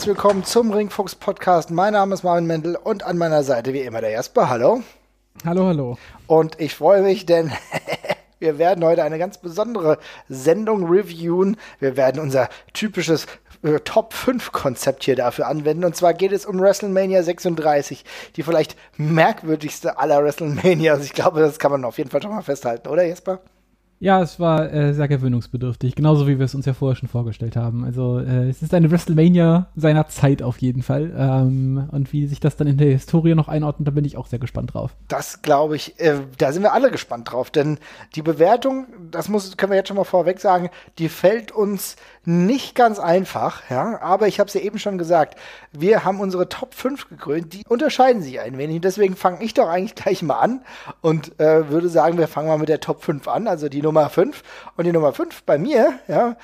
Herzlich willkommen zum Ringfuchs Podcast. Mein Name ist Marvin Mendel und an meiner Seite wie immer der Jasper. Hallo. Hallo, hallo. Und ich freue mich, denn wir werden heute eine ganz besondere Sendung reviewen. Wir werden unser typisches äh, Top 5 Konzept hier dafür anwenden. Und zwar geht es um WrestleMania 36, die vielleicht merkwürdigste aller WrestleManias. Ich glaube, das kann man auf jeden Fall schon mal festhalten, oder Jesper? Ja, es war äh, sehr gewöhnungsbedürftig, genauso wie wir es uns ja vorher schon vorgestellt haben. Also äh, es ist eine WrestleMania seiner Zeit auf jeden Fall. Ähm, und wie sich das dann in der Historie noch einordnet, da bin ich auch sehr gespannt drauf. Das glaube ich, äh, da sind wir alle gespannt drauf, denn die Bewertung, das muss, können wir jetzt schon mal vorweg sagen, die fällt uns nicht ganz einfach, ja, aber ich habe es ja eben schon gesagt, wir haben unsere Top 5 gekrönt, die unterscheiden sich ein wenig. Deswegen fange ich doch eigentlich gleich mal an und äh, würde sagen, wir fangen mal mit der Top 5 an, also die Nummer 5. Und die Nummer 5 bei mir, ja,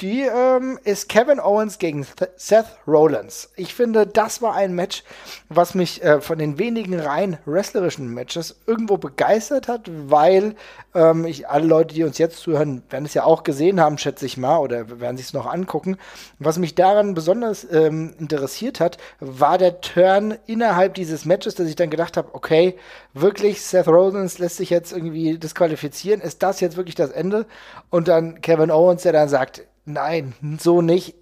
die ähm, ist Kevin Owens gegen Seth Rollins. Ich finde, das war ein Match, was mich äh, von den wenigen rein wrestlerischen Matches irgendwo begeistert hat, weil ähm, ich alle Leute, die uns jetzt zuhören, werden es ja auch gesehen haben, schätze ich mal, oder werden sich es noch angucken. Was mich daran besonders ähm, interessiert hat, war der Turn innerhalb dieses Matches, dass ich dann gedacht habe, okay, wirklich, Seth Rollins lässt sich jetzt irgendwie disqualifizieren. Ist das jetzt wirklich das Ende? Und dann Kevin Owens, der dann sagt, nein, so nicht.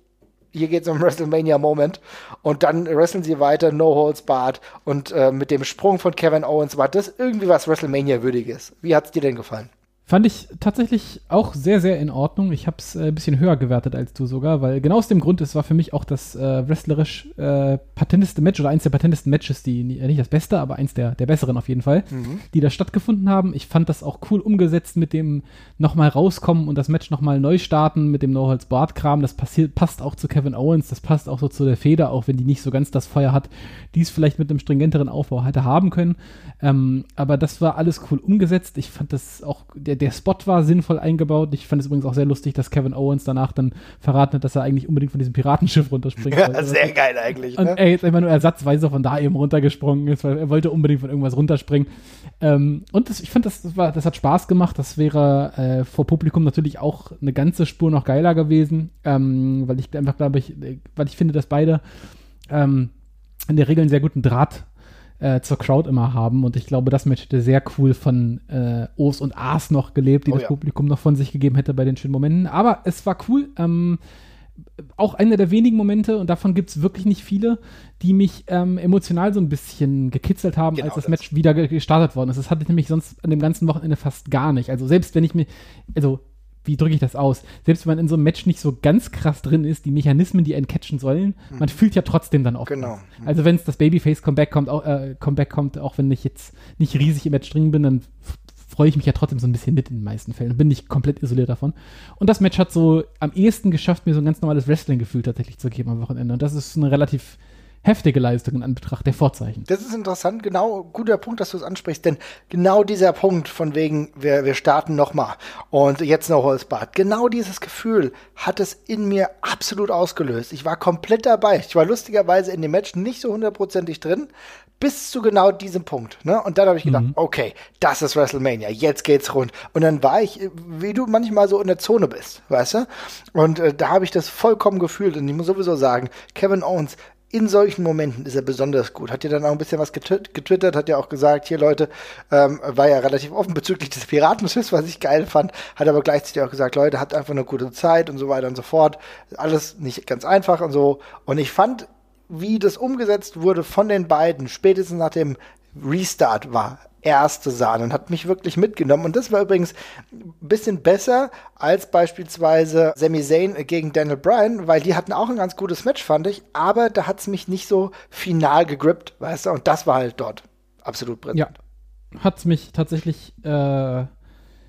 Hier geht es um WrestleMania Moment. Und dann wresteln sie weiter, No Holds Barred. Und äh, mit dem Sprung von Kevin Owens war das irgendwie was WrestleMania-würdiges. Wie hat es dir denn gefallen? Fand ich tatsächlich auch sehr, sehr in Ordnung. Ich habe es äh, ein bisschen höher gewertet als du sogar, weil genau aus dem Grund, es war für mich auch das äh, wrestlerisch äh, patenteste Match oder eins der patentesten Matches, die äh, nicht das Beste, aber eins der, der besseren auf jeden Fall, mhm. die da stattgefunden haben. Ich fand das auch cool umgesetzt mit dem nochmal rauskommen und das Match nochmal neu starten mit dem No-Holds-Bart-Kram. Das passiert, passt auch zu Kevin Owens, das passt auch so zu der Feder, auch wenn die nicht so ganz das Feuer hat, die es vielleicht mit einem stringenteren Aufbau hätte haben können. Ähm, aber das war alles cool umgesetzt. Ich fand das auch, der, der Spot war sinnvoll eingebaut. Ich fand es übrigens auch sehr lustig, dass Kevin Owens danach dann verraten hat, dass er eigentlich unbedingt von diesem Piratenschiff runterspringt. Ja, wollte. sehr geil eigentlich. Und ne? er jetzt immer nur ersatzweise von da eben runtergesprungen ist, weil er wollte unbedingt von irgendwas runterspringen. Ähm, und das, ich fand, das, das, war, das hat Spaß gemacht. Das wäre äh, vor Publikum natürlich auch eine ganze Spur noch geiler gewesen, ähm, weil ich einfach glaube ich, weil ich finde, dass beide ähm, in der Regel einen sehr guten Draht äh, zur Crowd immer haben. Und ich glaube, das Match hätte sehr cool von äh, O's und A's noch gelebt, die oh, das ja. Publikum noch von sich gegeben hätte bei den schönen Momenten. Aber es war cool. Ähm, auch einer der wenigen Momente, und davon gibt es wirklich nicht viele, die mich ähm, emotional so ein bisschen gekitzelt haben, genau als das, das, Match wieder gestartet worden ist. Das hatte ich nämlich sonst an dem ganzen Wochenende fast gar nicht. Also selbst wenn ich mir, also wie drücke ich das aus? Selbst wenn man in so einem Match nicht so ganz krass drin ist, die Mechanismen, die einen catchen sollen, mhm. man fühlt ja trotzdem dann auch. Genau. Mhm. Also wenn es das Babyface-Comeback kommt, auch, äh, Comeback kommt, auch wenn ich jetzt nicht riesig im Match drin bin, dann freue ich mich ja trotzdem so ein bisschen mit in den meisten Fällen. Bin nicht komplett isoliert davon. Und das Match hat so am ehesten geschafft, mir so ein ganz normales Wrestling-Gefühl tatsächlich zu geben am Wochenende. Und das ist eine relativ heftige Leistung in Anbetracht der Vorzeichen. Das ist interessant, genau, guter Punkt, dass du es ansprichst, denn genau dieser Punkt von wegen, wir, wir starten nochmal und jetzt noch Holzbad, genau dieses Gefühl hat es in mir absolut ausgelöst. Ich war komplett dabei. Ich war lustigerweise in dem Match nicht so hundertprozentig drin, bis zu genau diesem Punkt. Ne? Und dann habe ich gedacht, mhm. okay, das ist WrestleMania, jetzt geht's rund. Und dann war ich, wie du manchmal so in der Zone bist, weißt du? Und äh, da habe ich das vollkommen gefühlt. Und ich muss sowieso sagen, Kevin Owens in solchen Momenten ist er besonders gut. Hat ja dann auch ein bisschen was getwittert, hat ja auch gesagt, hier Leute, ähm, war ja relativ offen bezüglich des Piratenschiffs, was ich geil fand, hat aber gleichzeitig auch gesagt, Leute, habt einfach eine gute Zeit und so weiter und so fort. Alles nicht ganz einfach und so. Und ich fand, wie das umgesetzt wurde von den beiden, spätestens nach dem Restart war erste Sahne und hat mich wirklich mitgenommen. Und das war übrigens ein bisschen besser als beispielsweise Sami Zayn gegen Daniel Bryan, weil die hatten auch ein ganz gutes Match, fand ich. Aber da hat es mich nicht so final gegrippt, weißt du? Und das war halt dort absolut brillant. Ja, hat es mich tatsächlich äh,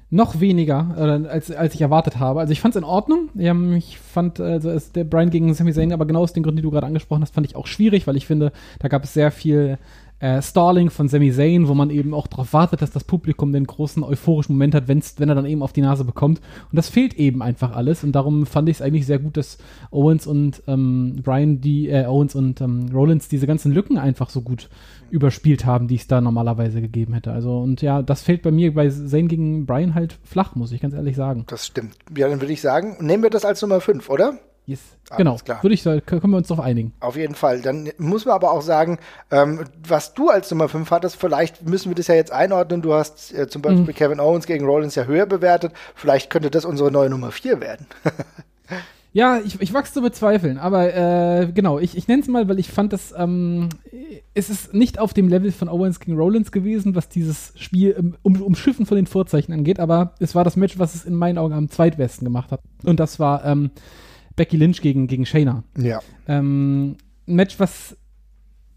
noch weniger, äh, als, als ich erwartet habe. Also ich fand es in Ordnung. ich fand also es, der Bryan gegen Sami Zayn, aber genau aus den Gründen, die du gerade angesprochen hast, fand ich auch schwierig, weil ich finde, da gab es sehr viel äh, Starling von Sami Zayn, wo man eben auch darauf wartet, dass das Publikum den großen euphorischen Moment hat, wenn's, wenn er dann eben auf die Nase bekommt. Und das fehlt eben einfach alles. Und darum fand ich es eigentlich sehr gut, dass Owens und ähm, Brian, die äh, Owens und ähm, Rollins diese ganzen Lücken einfach so gut überspielt haben, die es da normalerweise gegeben hätte. Also und ja, das fällt bei mir bei Zayn gegen Brian halt flach, muss ich ganz ehrlich sagen. Das stimmt. Ja, dann würde ich sagen, nehmen wir das als Nummer 5, oder? Yes. Genau, klar. würde ich sagen, können wir uns darauf einigen. Auf jeden Fall. Dann muss man aber auch sagen, ähm, was du als Nummer 5 hattest, vielleicht müssen wir das ja jetzt einordnen. Du hast äh, zum Beispiel Mhm. Kevin Owens gegen Rollins ja höher bewertet. Vielleicht könnte das unsere neue Nummer 4 werden. Ja, ich, ich wachse zu bezweifeln, aber äh, genau, ich, ich nenne es mal, weil ich fand, dass ähm, es ist nicht auf dem Level von Owens gegen Rollins gewesen, was dieses Spiel um, umschiffen von den Vorzeichen angeht, aber es war das Match, was es in meinen Augen am zweitbesten gemacht hat. Und das war ähm, Becky Lynch gegen, gegen Shayna. ja. Ähm, ein Match, was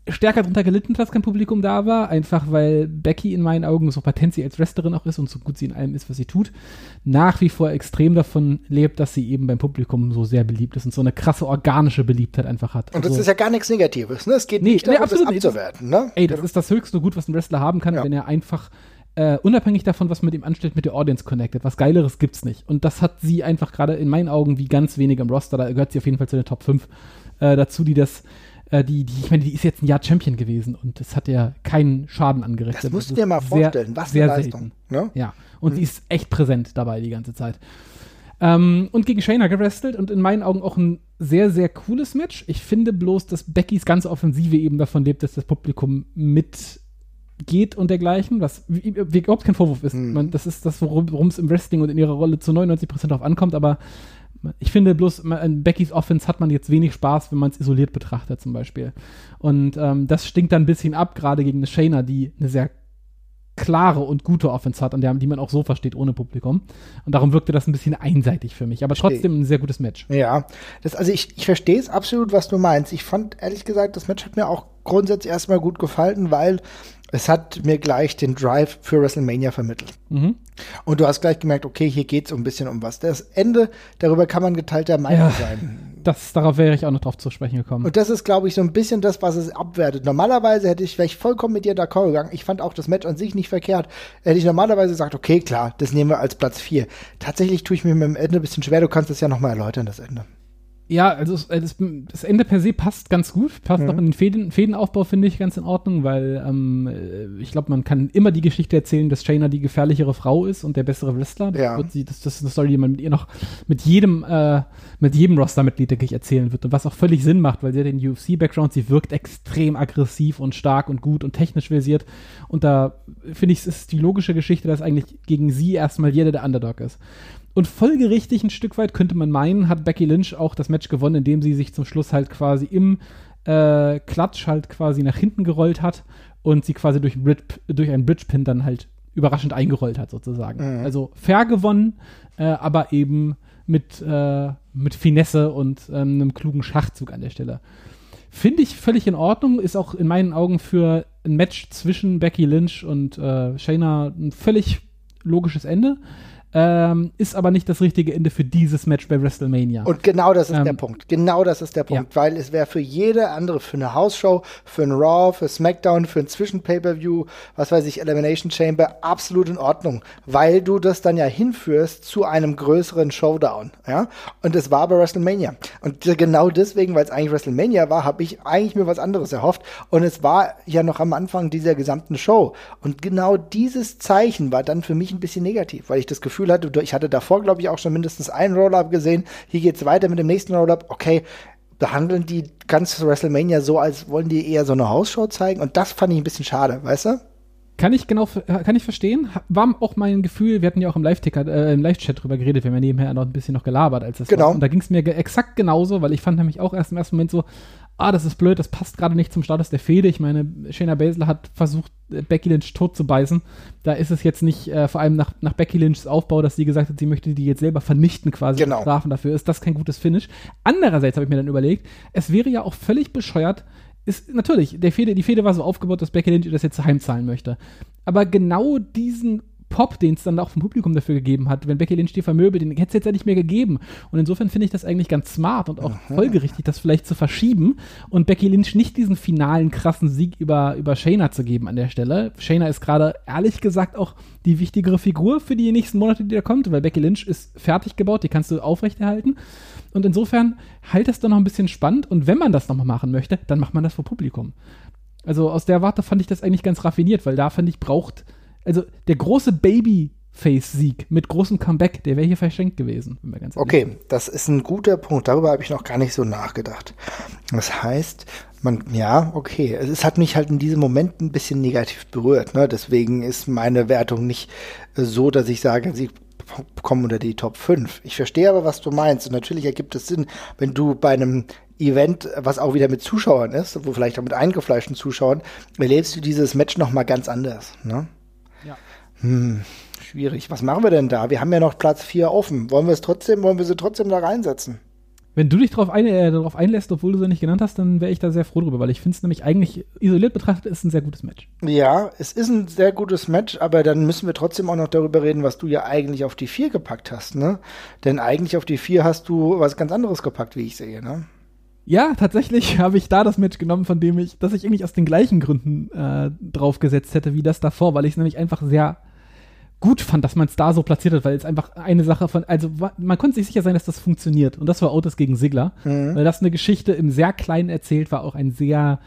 stärker drunter gelitten hat, dass kein Publikum da war, einfach weil Becky in meinen Augen, so patent sie als Wrestlerin auch ist und so gut sie in allem ist, was sie tut, nach wie vor extrem davon lebt, dass sie eben beim Publikum so sehr beliebt ist und so eine krasse organische Beliebtheit einfach hat. Und das Also- ist ja gar nichts Negatives. Ne? Es geht Nee, nicht nee, darum, das absolut nicht. abzuwerten. Ne? Ey, das ist das höchste Gut, was ein Wrestler haben kann, Ja. wenn er einfach äh, unabhängig davon, was mit ihm anstellt, mit der Audience connected. Was Geileres gibt's nicht. Und das hat sie einfach gerade in meinen Augen wie ganz wenig im Roster. Da gehört sie auf jeden Fall zu den Top 5 äh, dazu, die das, äh, die, die, ich meine, die ist jetzt ein Jahr Champion gewesen und das hat ja keinen Schaden angerichtet. Das musst du dir mal sehr, vorstellen. Was sehr eine Leistung. Ne? Ja, und sie ist echt präsent dabei die ganze Zeit. Ähm, und gegen Shayna gewrestelt und in meinen Augen auch ein sehr, sehr cooles Match. Ich finde bloß, dass Beckys ganze Offensive eben davon lebt, dass das Publikum mitgeht und dergleichen, was wie, wie überhaupt kein Vorwurf ist. Hm. Man, das ist das, worum es im Wrestling und in ihrer Rolle zu 99% drauf ankommt, aber ich finde bloß, an Beckys Offense hat man jetzt wenig Spaß, wenn man es isoliert betrachtet zum Beispiel. Und ähm, das stinkt dann ein bisschen ab, gerade gegen eine Shayna, die eine sehr klare und gute Offense hat, an der, die man auch so versteht ohne Publikum. Und darum wirkte das ein bisschen einseitig für mich. Aber trotzdem ein sehr gutes Match. Ja, das, also ich, ich verstehe es absolut, was du meinst. Ich fand ehrlich gesagt, das Match hat mir auch grundsätzlich erstmal gut gefallen, weil es hat mir gleich den Drive für WrestleMania vermittelt. Mhm. Und du hast gleich gemerkt, okay, hier geht es ein bisschen um was. Das Ende, darüber kann man geteilter Meinung Ja. sein. Das, darauf wäre ich auch noch drauf zu sprechen gekommen. Und das ist, glaube ich, so ein bisschen das, was es abwertet. Normalerweise hätte ich, wäre ich vollkommen mit dir d'accord gegangen. Ich fand auch das Match an sich nicht verkehrt. Hätte ich normalerweise gesagt, okay, klar, das nehmen wir als Platz 4. Tatsächlich tue ich mir mit dem Ende ein bisschen schwer. Du kannst das ja nochmal erläutern, das Ende. Ja, also äh, das, das Ende per se passt ganz gut. Passt Mhm. auch in den Fäden, Fädenaufbau, finde ich, ganz in Ordnung, weil ähm, äh, ich glaube, man kann immer die Geschichte erzählen, dass Shayna die gefährlichere Frau ist und der bessere Wrestler. Das, Ja. wird sie, das, das ist eine Story, die man mit ihr noch mit jedem, äh, mit jedem Roster-Mitglied, denke ich, erzählen wird. Und was auch völlig Sinn macht, weil sie hat den UFC-Background, sie wirkt extrem aggressiv und stark und gut und technisch versiert. Und da finde ich, es ist die logische Geschichte, dass eigentlich gegen sie erstmal jeder der Underdog ist. Und folgerichtig ein Stück weit könnte man meinen, hat Becky Lynch auch das Match gewonnen, indem sie sich zum Schluss halt quasi im äh, Klatsch halt quasi nach hinten gerollt hat und sie quasi durch, einen Bridge, durch einen Bridgepin dann halt überraschend eingerollt hat sozusagen. Also fair gewonnen, äh, aber eben mit, äh, mit Finesse und ähm, einem klugen Schachzug an der Stelle. Finde ich völlig in Ordnung, ist auch in meinen Augen für ein Match zwischen Becky Lynch und äh, Shayna ein völlig logisches Ende. Ähm, ist aber nicht das richtige Ende für dieses Match bei WrestleMania. Und genau das ist Ähm, der Punkt. Genau das ist der Punkt. Weil es wäre für jede andere, für eine Hausshow, für ein Raw, für SmackDown, für ein Zwischen-Pay-Per-View, was weiß ich, Elimination Chamber, absolut in Ordnung. Weil du das dann ja hinführst zu einem größeren Showdown. Ja? Und es war bei WrestleMania. Und genau deswegen, weil es eigentlich WrestleMania war, habe ich eigentlich mir was anderes erhofft. Und es war ja noch am Anfang dieser gesamten Show. Und genau dieses Zeichen war dann für mich ein bisschen negativ, weil ich das Gefühl hatte, ich hatte davor, glaube ich, auch schon mindestens einen Roll-Up gesehen. Hier geht's weiter mit dem nächsten Roll-Up. Okay, behandeln die ganze WrestleMania so, als wollen die eher so eine Hausshow zeigen. Und das fand ich ein bisschen schade, weißt du? Kann ich genau, kann ich verstehen. War auch mein Gefühl, wir hatten ja auch im Live-Ticker, äh, im Live-Chat drüber geredet, wir haben ja nebenher noch ein bisschen noch gelabert, als das Genau. war. Und da ging es mir ge- exakt genauso, weil ich fand nämlich auch erst im ersten Moment so, ah, das ist blöd, das passt gerade nicht zum Status der Fehde. Ich meine, Shayna Baszler hat versucht, äh, Becky Lynch tot zu beißen. Da ist es jetzt nicht, äh, vor allem nach, nach Becky Lynchs Aufbau, dass sie gesagt hat, sie möchte die jetzt selber vernichten quasi. Genau. Strafen dafür ist das kein gutes Finish. Andererseits habe ich mir dann überlegt, es wäre ja auch völlig bescheuert, ist natürlich, der Fehde, die Fehde war so aufgebaut, dass Becky Lynch das jetzt heimzahlen möchte. Aber genau diesen Pop, den es dann auch vom Publikum dafür gegeben hat, wenn Becky Lynch die vermöbelt, den hätte es jetzt ja nicht mehr gegeben. Und insofern finde ich das eigentlich ganz smart und auch folgerichtig, das vielleicht zu verschieben und Becky Lynch nicht diesen finalen krassen Sieg über, über Shayna zu geben an der Stelle. Shayna ist gerade ehrlich gesagt auch die wichtigere Figur für die nächsten Monate, die da kommt, weil Becky Lynch ist fertig gebaut, die kannst du aufrechterhalten. Und insofern halt das doch noch ein bisschen spannend und wenn man das nochmal machen möchte, dann macht man das vor Publikum. Also aus der Warte fand ich das eigentlich ganz raffiniert, weil da fand ich braucht, also der große Face-Sieg mit großem Comeback, der wäre hier verschenkt gewesen. okay, das ist ein guter Punkt. Darüber habe ich noch gar nicht so nachgedacht. Das heißt, man, ja, okay. Es hat mich halt in diesem Moment ein bisschen negativ berührt. Ne? Deswegen ist meine Wertung nicht äh, so, dass ich sage, sie kommen unter die Top 5. Ich verstehe aber, was du meinst. Und natürlich ergibt es Sinn, wenn du bei einem Event, was auch wieder mit Zuschauern ist, wo vielleicht auch mit eingefleischten Zuschauern, erlebst du dieses Match noch mal ganz anders. Ne? Hm, schwierig. Was machen wir denn da? Wir haben ja noch Platz 4 offen. Wollen wir es trotzdem, wollen wir sie trotzdem da reinsetzen? Wenn du dich darauf, ein, äh, darauf einlässt, obwohl du sie nicht genannt hast, dann wäre ich da sehr froh drüber, weil ich finde es nämlich eigentlich isoliert betrachtet ist ein sehr gutes Match. Ja, es ist ein sehr gutes Match, aber dann müssen wir trotzdem auch noch darüber reden, was du ja eigentlich auf die 4 gepackt hast, ne? Denn eigentlich auf die 4 hast du was ganz anderes gepackt, wie ich sehe, ne? Ja, tatsächlich habe ich da das Match genommen, von dem ich, dass ich irgendwie aus den gleichen Gründen äh, draufgesetzt hätte wie das davor, weil ich es nämlich einfach sehr gut fand, dass man es da so platziert hat, weil es einfach eine Sache von, also man konnte sich sicher sein, dass das funktioniert. Und das war Otis gegen Sigler, mhm. weil das eine Geschichte im sehr kleinen erzählt war, auch ein sehr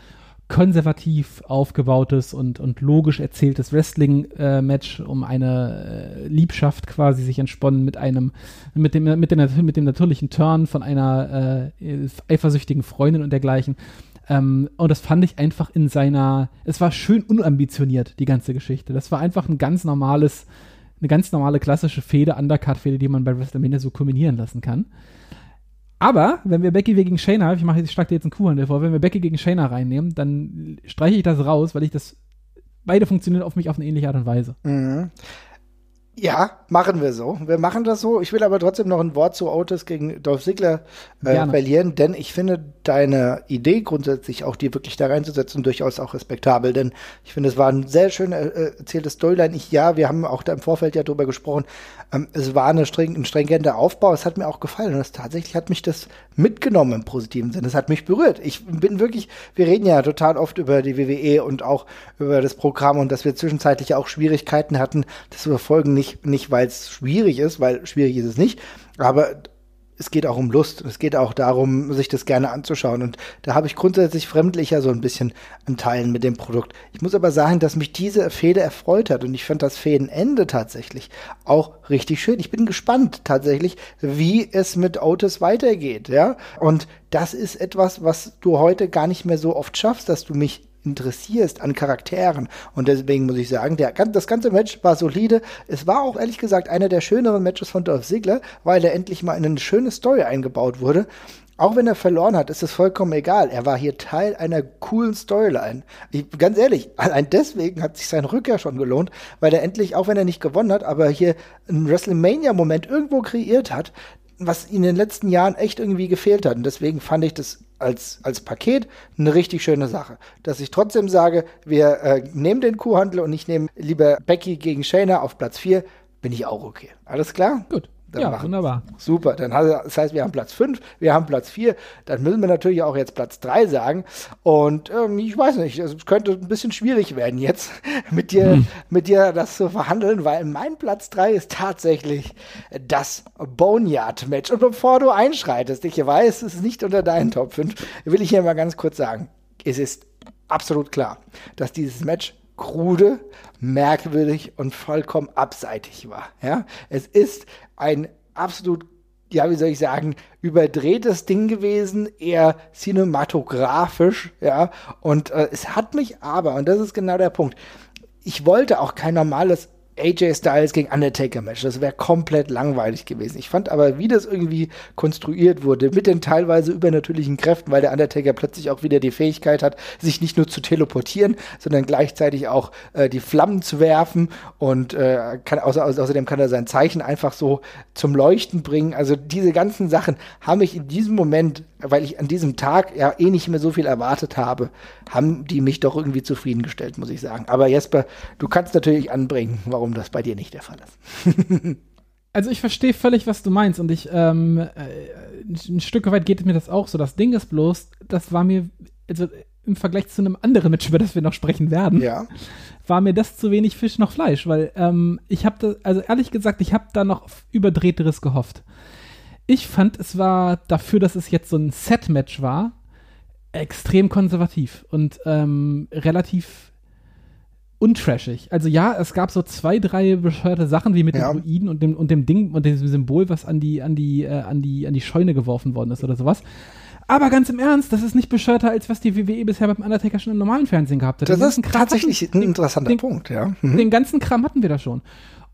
konservativ aufgebautes und, und logisch erzähltes Wrestling-Match äh, um eine äh, Liebschaft quasi sich entsponnen mit einem, mit dem, mit dem, mit dem natürlichen Turn von einer äh, eifersüchtigen Freundin und dergleichen. Ähm, und das fand ich einfach in seiner, es war schön unambitioniert, die ganze Geschichte. Das war einfach ein ganz normales, eine ganz normale klassische Fehde, Undercard-Fehde, die man bei WrestleMania so kombinieren lassen kann. Aber wenn wir Becky gegen Shayna, ich mache jetzt stark dir jetzt einen Kuhhandel vor, wenn wir Becky gegen Shayna reinnehmen, dann streiche ich das raus, weil ich das beide funktionieren auf mich auf eine ähnliche Art und Weise. Mhm. Ja, machen wir so. Wir machen das so. Ich will aber trotzdem noch ein Wort zu Otis gegen Dolph Ziggler äh, verlieren, denn ich finde deine Idee grundsätzlich auch, die wirklich da reinzusetzen, durchaus auch respektabel. Denn ich finde, es war ein sehr schön äh, erzähltes Storyline. Ich, ja, wir haben auch da im Vorfeld ja drüber gesprochen. Ähm, es war eine streng, ein stringenter Aufbau. Es hat mir auch gefallen. Und das, tatsächlich hat mich das mitgenommen im positiven Sinne. Es hat mich berührt. Ich bin wirklich, wir reden ja total oft über die WWE und auch über das Programm und dass wir zwischenzeitlich auch Schwierigkeiten hatten, das zu verfolgen. Nicht, nicht weil es schwierig ist, weil schwierig ist es nicht. Aber es geht auch um Lust. Es geht auch darum, sich das gerne anzuschauen. Und da habe ich grundsätzlich fremdlicher so ein bisschen Anteilen mit dem Produkt. Ich muss aber sagen, dass mich diese Fehde erfreut hat. Und ich fand das Fädenende tatsächlich auch richtig schön. Ich bin gespannt tatsächlich, wie es mit Otis weitergeht. Ja. Und das ist etwas, was du heute gar nicht mehr so oft schaffst, dass du mich interessierst an Charakteren. Und deswegen muss ich sagen, der, das ganze Match war solide. Es war auch ehrlich gesagt einer der schöneren Matches von Dolph Ziggler, weil er endlich mal in eine schöne Story eingebaut wurde. Auch wenn er verloren hat, ist es vollkommen egal. Er war hier Teil einer coolen Storyline. Ich, ganz ehrlich, allein deswegen hat sich sein Rückkehr schon gelohnt, weil er endlich, auch wenn er nicht gewonnen hat, aber hier einen WrestleMania-Moment irgendwo kreiert hat, was in den letzten Jahren echt irgendwie gefehlt hat. Und deswegen fand ich das als, als Paket eine richtig schöne Sache. Dass ich trotzdem sage, wir äh, nehmen den Kuhhandel und ich nehme lieber Becky gegen Shayna auf Platz 4, bin ich auch okay. Alles klar? Gut. Dann ja, wunderbar. Super. Dann hat, das heißt, wir haben Platz 5, wir haben Platz 4. Dann müssen wir natürlich auch jetzt Platz 3 sagen. Und ähm, ich weiß nicht, es könnte ein bisschen schwierig werden jetzt mit dir, hm. mit dir das zu verhandeln, weil mein Platz 3 ist tatsächlich das Boneyard-Match. Und bevor du einschreitest, ich weiß, es ist nicht unter deinen Top 5, will ich hier mal ganz kurz sagen. Es ist absolut klar, dass dieses Match krude, merkwürdig und vollkommen abseitig war. Ja, es ist ein absolut ja, wie soll ich sagen, überdrehtes Ding gewesen, eher cinematografisch, ja. Und äh, es hat mich aber, und das ist genau der Punkt, ich wollte auch kein normales AJ Styles gegen Undertaker Match. Das wäre komplett langweilig gewesen. Ich fand aber, wie das irgendwie konstruiert wurde, mit den teilweise übernatürlichen Kräften, weil der Undertaker plötzlich auch wieder die Fähigkeit hat, sich nicht nur zu teleportieren, sondern gleichzeitig auch äh, die Flammen zu werfen und äh, kann, außer, außerdem kann er sein Zeichen einfach so zum Leuchten bringen. Also diese ganzen Sachen haben mich in diesem Moment, weil ich an diesem Tag ja eh nicht mehr so viel erwartet habe, haben die mich doch irgendwie zufriedengestellt, muss ich sagen. Aber Jesper, du kannst natürlich anbringen, warum das bei dir nicht der Fall ist. also ich verstehe völlig, was du meinst und ich ähm, äh, ein Stück weit geht mir das auch so. Das Ding ist bloß, das war mir also im Vergleich zu einem anderen Match, über das wir noch sprechen werden, ja. war mir das zu wenig Fisch noch Fleisch, weil ähm, ich habe also ehrlich gesagt, ich habe da noch überdrehteres gehofft. Ich fand, es war dafür, dass es jetzt so ein Set-Match war, extrem konservativ und ähm, relativ untrashig. Also ja, es gab so zwei, drei bescheuerte Sachen wie mit ja. den Druiden und dem, und dem Ding und dem Symbol, was an die, an die, äh, an die, an die Scheune geworfen worden ist oder sowas. Aber ganz im Ernst, das ist nicht bescheuerter, als was die WWE bisher beim Undertaker schon im normalen Fernsehen gehabt hat. Das ist tatsächlich hatten, ein interessanter den, Punkt, ja. Mhm. Den ganzen Kram hatten wir da schon.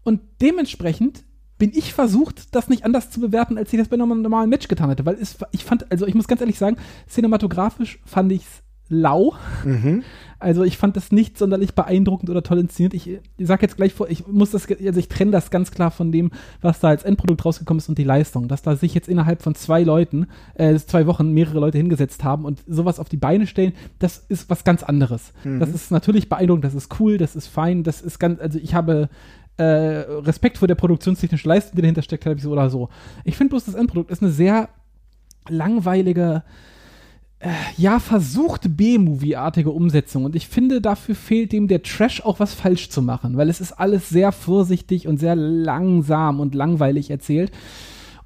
Und dementsprechend bin ich versucht, das nicht anders zu bewerten, als ich das bei einem normalen Match getan hätte. Weil es, ich fand, also ich muss ganz ehrlich sagen, cinematografisch fand ich es lau. Mhm. Also ich fand das nicht sonderlich beeindruckend oder toll inszeniert. Ich, ich sag jetzt gleich vor, ich muss das, also ich trenne das ganz klar von dem, was da als Endprodukt rausgekommen ist und die Leistung. Dass da sich jetzt innerhalb von zwei Leuten, äh, zwei Wochen mehrere Leute hingesetzt haben und sowas auf die Beine stellen, das ist was ganz anderes. Mhm. Das ist natürlich beeindruckend, das ist cool, das ist fein, das ist ganz, also ich habe äh, Respekt vor der produktionstechnischen Leistung, die dahinter steckt, habe ich so oder so. Ich finde bloß, das Endprodukt ist eine sehr langweilige, äh, ja, versuchte B-Movie-artige Umsetzung. Und ich finde, dafür fehlt dem der Trash auch was falsch zu machen, weil es ist alles sehr vorsichtig und sehr langsam und langweilig erzählt.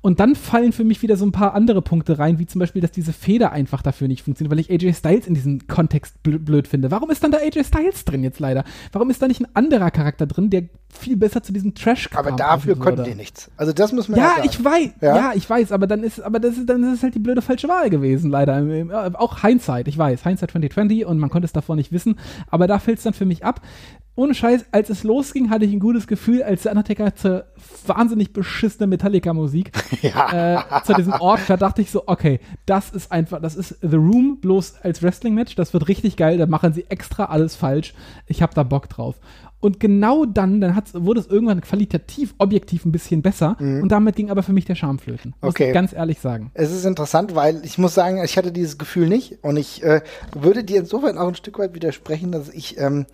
Und dann fallen für mich wieder so ein paar andere Punkte rein, wie zum Beispiel, dass diese Feder einfach dafür nicht funktioniert, weil ich AJ Styles in diesem Kontext bl blöd finde. Warum ist dann da AJ Styles drin jetzt leider? Warum ist da nicht ein anderer Charakter drin, der viel besser zu diesem trash Aber dafür konnten die nichts. Also das muss man ja, ja ich weiß, ja? ja? ich weiß, aber dann ist, aber das ist, dann ist es halt die blöde falsche Wahl gewesen, leider. Auch Hindsight, ich weiß, Hindsight 2020 und man konnte es davor nicht wissen, aber da fällt es dann für mich ab ohne Scheiß, als es losging, hatte ich ein gutes Gefühl, als der Undertaker zur wahnsinnig beschissene Metallica-Musik ja. äh, zu diesem Ort da dachte ich so, okay, das ist einfach, das ist The Room bloß als Wrestling-Match, das wird richtig geil, da machen sie extra alles falsch. Ich habe da Bock drauf. Und genau dann, dann hat's, wurde es irgendwann qualitativ, objektiv ein bisschen besser. Mhm. Und damit ging aber für mich der Charme flöten. Muss okay. ich ganz ehrlich sagen. Es ist interessant, weil ich muss sagen, ich hatte dieses Gefühl nicht. Und ich äh, würde dir insofern auch ein Stück weit widersprechen, dass ich ähm,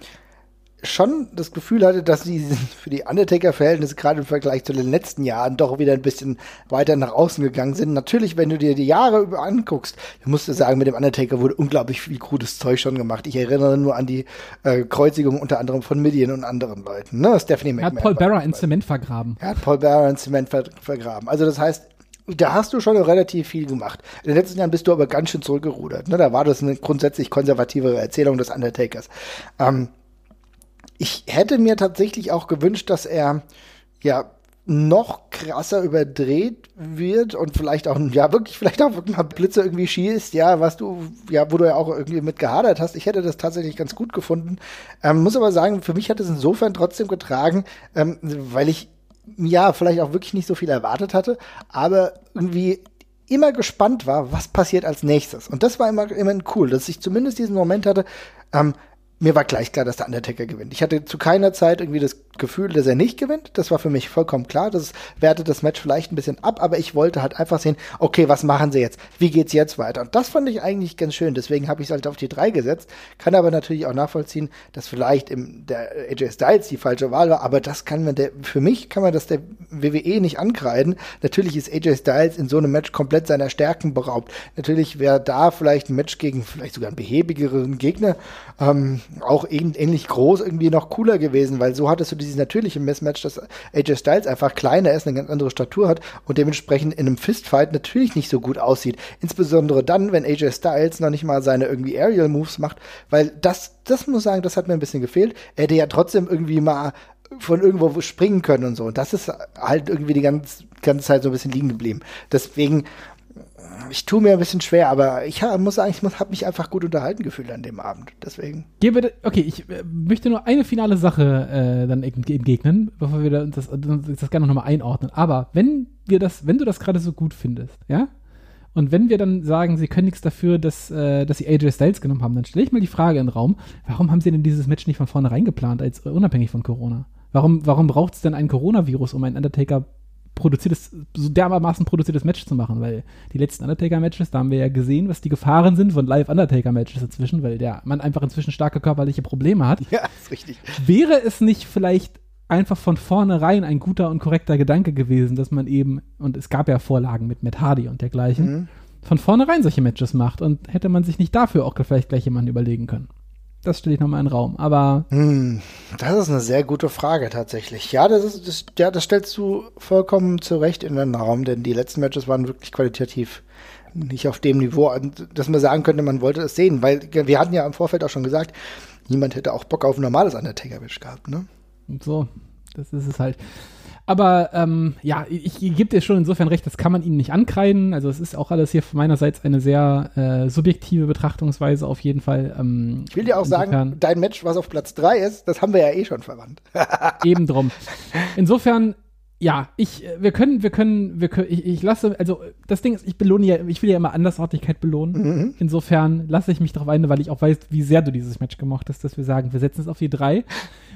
schon das Gefühl hatte, dass sie für die Undertaker-Verhältnisse gerade im Vergleich zu den letzten Jahren doch wieder ein bisschen weiter nach außen gegangen sind. Natürlich, wenn du dir die Jahre über anguckst, musst du sagen, mit dem Undertaker wurde unglaublich viel krudes Zeug schon gemacht. Ich erinnere nur an die äh, Kreuzigung unter anderem von Midian und anderen Leuten. Ne? Stephanie McMahon. Er hat Paul Bearer in Zement vergraben. Er hat Paul Bearer in Zement ver vergraben. Also das heißt, da hast du schon relativ viel gemacht. In den letzten Jahren bist du aber ganz schön zurückgerudert. Ne? Da war das eine grundsätzlich konservativere Erzählung des Undertakers. Ähm, ich hätte mir tatsächlich auch gewünscht, dass er ja noch krasser überdreht wird und vielleicht auch, ja, wirklich, vielleicht auch wirklich mal Blitze irgendwie schießt, ja, was du, ja, wo du ja auch irgendwie mit gehadert hast. Ich hätte das tatsächlich ganz gut gefunden. Ähm, muss aber sagen, für mich hat es insofern trotzdem getragen, ähm, weil ich, ja, vielleicht auch wirklich nicht so viel erwartet hatte, aber irgendwie immer gespannt war, was passiert als nächstes. Und das war immer, immer cool, dass ich zumindest diesen Moment hatte, ähm, mir war gleich klar, dass der Undertaker gewinnt. Ich hatte zu keiner Zeit irgendwie das Gefühl, dass er nicht gewinnt. Das war für mich vollkommen klar. Das wertet das Match vielleicht ein bisschen ab, aber ich wollte halt einfach sehen, okay, was machen sie jetzt? Wie geht's jetzt weiter? Und das fand ich eigentlich ganz schön. Deswegen habe ich es halt auf die drei gesetzt. Kann aber natürlich auch nachvollziehen, dass vielleicht im, der AJ Styles die falsche Wahl war. Aber das kann man der, für mich kann man das der WWE nicht ankreiden. Natürlich ist AJ Styles in so einem Match komplett seiner Stärken beraubt. Natürlich wäre da vielleicht ein Match gegen vielleicht sogar einen behäbigeren Gegner ähm, auch ähnlich groß irgendwie noch cooler gewesen, weil so hattest du dieses natürliche Mismatch, dass AJ Styles einfach kleiner ist, eine ganz andere Statur hat und dementsprechend in einem Fistfight natürlich nicht so gut aussieht. Insbesondere dann, wenn AJ Styles noch nicht mal seine irgendwie Aerial Moves macht, weil das, das muss sagen, das hat mir ein bisschen gefehlt. Er hätte ja trotzdem irgendwie mal von irgendwo springen können und so. Und das ist halt irgendwie die ganze, ganze Zeit so ein bisschen liegen geblieben. Deswegen ich tue mir ein bisschen schwer, aber ich muss sagen, ich habe mich einfach gut unterhalten gefühlt an dem Abend. Deswegen. Gebe, okay, ich äh, möchte nur eine finale Sache äh, dann entgegnen, bevor wir das, das gerne nochmal einordnen. Aber wenn wir das, wenn du das gerade so gut findest, ja, und wenn wir dann sagen, sie können nichts dafür, dass, äh, dass sie AJ Styles genommen haben, dann stelle ich mal die Frage in den Raum, warum haben sie denn dieses Match nicht von vornherein geplant, als unabhängig von Corona? Warum, warum braucht es denn ein Coronavirus, um einen Undertaker produziertes, so dermaßen produziertes Match zu machen, weil die letzten Undertaker-Matches, da haben wir ja gesehen, was die Gefahren sind von Live-Undertaker-Matches inzwischen, weil der Mann einfach inzwischen starke körperliche Probleme hat. Ja, ist richtig. Wäre es nicht vielleicht einfach von vornherein ein guter und korrekter Gedanke gewesen, dass man eben, und es gab ja Vorlagen mit Matt Hardy und dergleichen, mhm. von vornherein solche Matches macht und hätte man sich nicht dafür auch vielleicht gleich jemanden überlegen können. Das stelle ich nochmal in den Raum. Aber. Hm, das ist eine sehr gute Frage tatsächlich. Ja, das ist, das, ja, das stellst du vollkommen zurecht in den Raum, denn die letzten Matches waren wirklich qualitativ nicht auf dem Niveau, dass man sagen könnte, man wollte es sehen, weil wir hatten ja im Vorfeld auch schon gesagt, niemand hätte auch Bock auf ein normales Undertaker-Match gehabt, ne? Und so, das ist es halt. Aber ähm, ja, ich, ich gebe dir schon insofern recht, das kann man ihnen nicht ankreiden. Also es ist auch alles hier von meinerseits eine sehr äh, subjektive Betrachtungsweise auf jeden Fall. Ähm, ich will dir auch insofern, sagen, dein Match, was auf Platz 3 ist, das haben wir ja eh schon verwandt. eben drum. Insofern ja, ich, wir können, wir können, wir können, ich, ich, lasse, also das Ding ist, ich belohne ja, ich will ja immer Andersartigkeit belohnen. Mhm. Insofern lasse ich mich darauf ein, weil ich auch weiß, wie sehr du dieses Match gemacht hast, dass wir sagen, wir setzen es auf die drei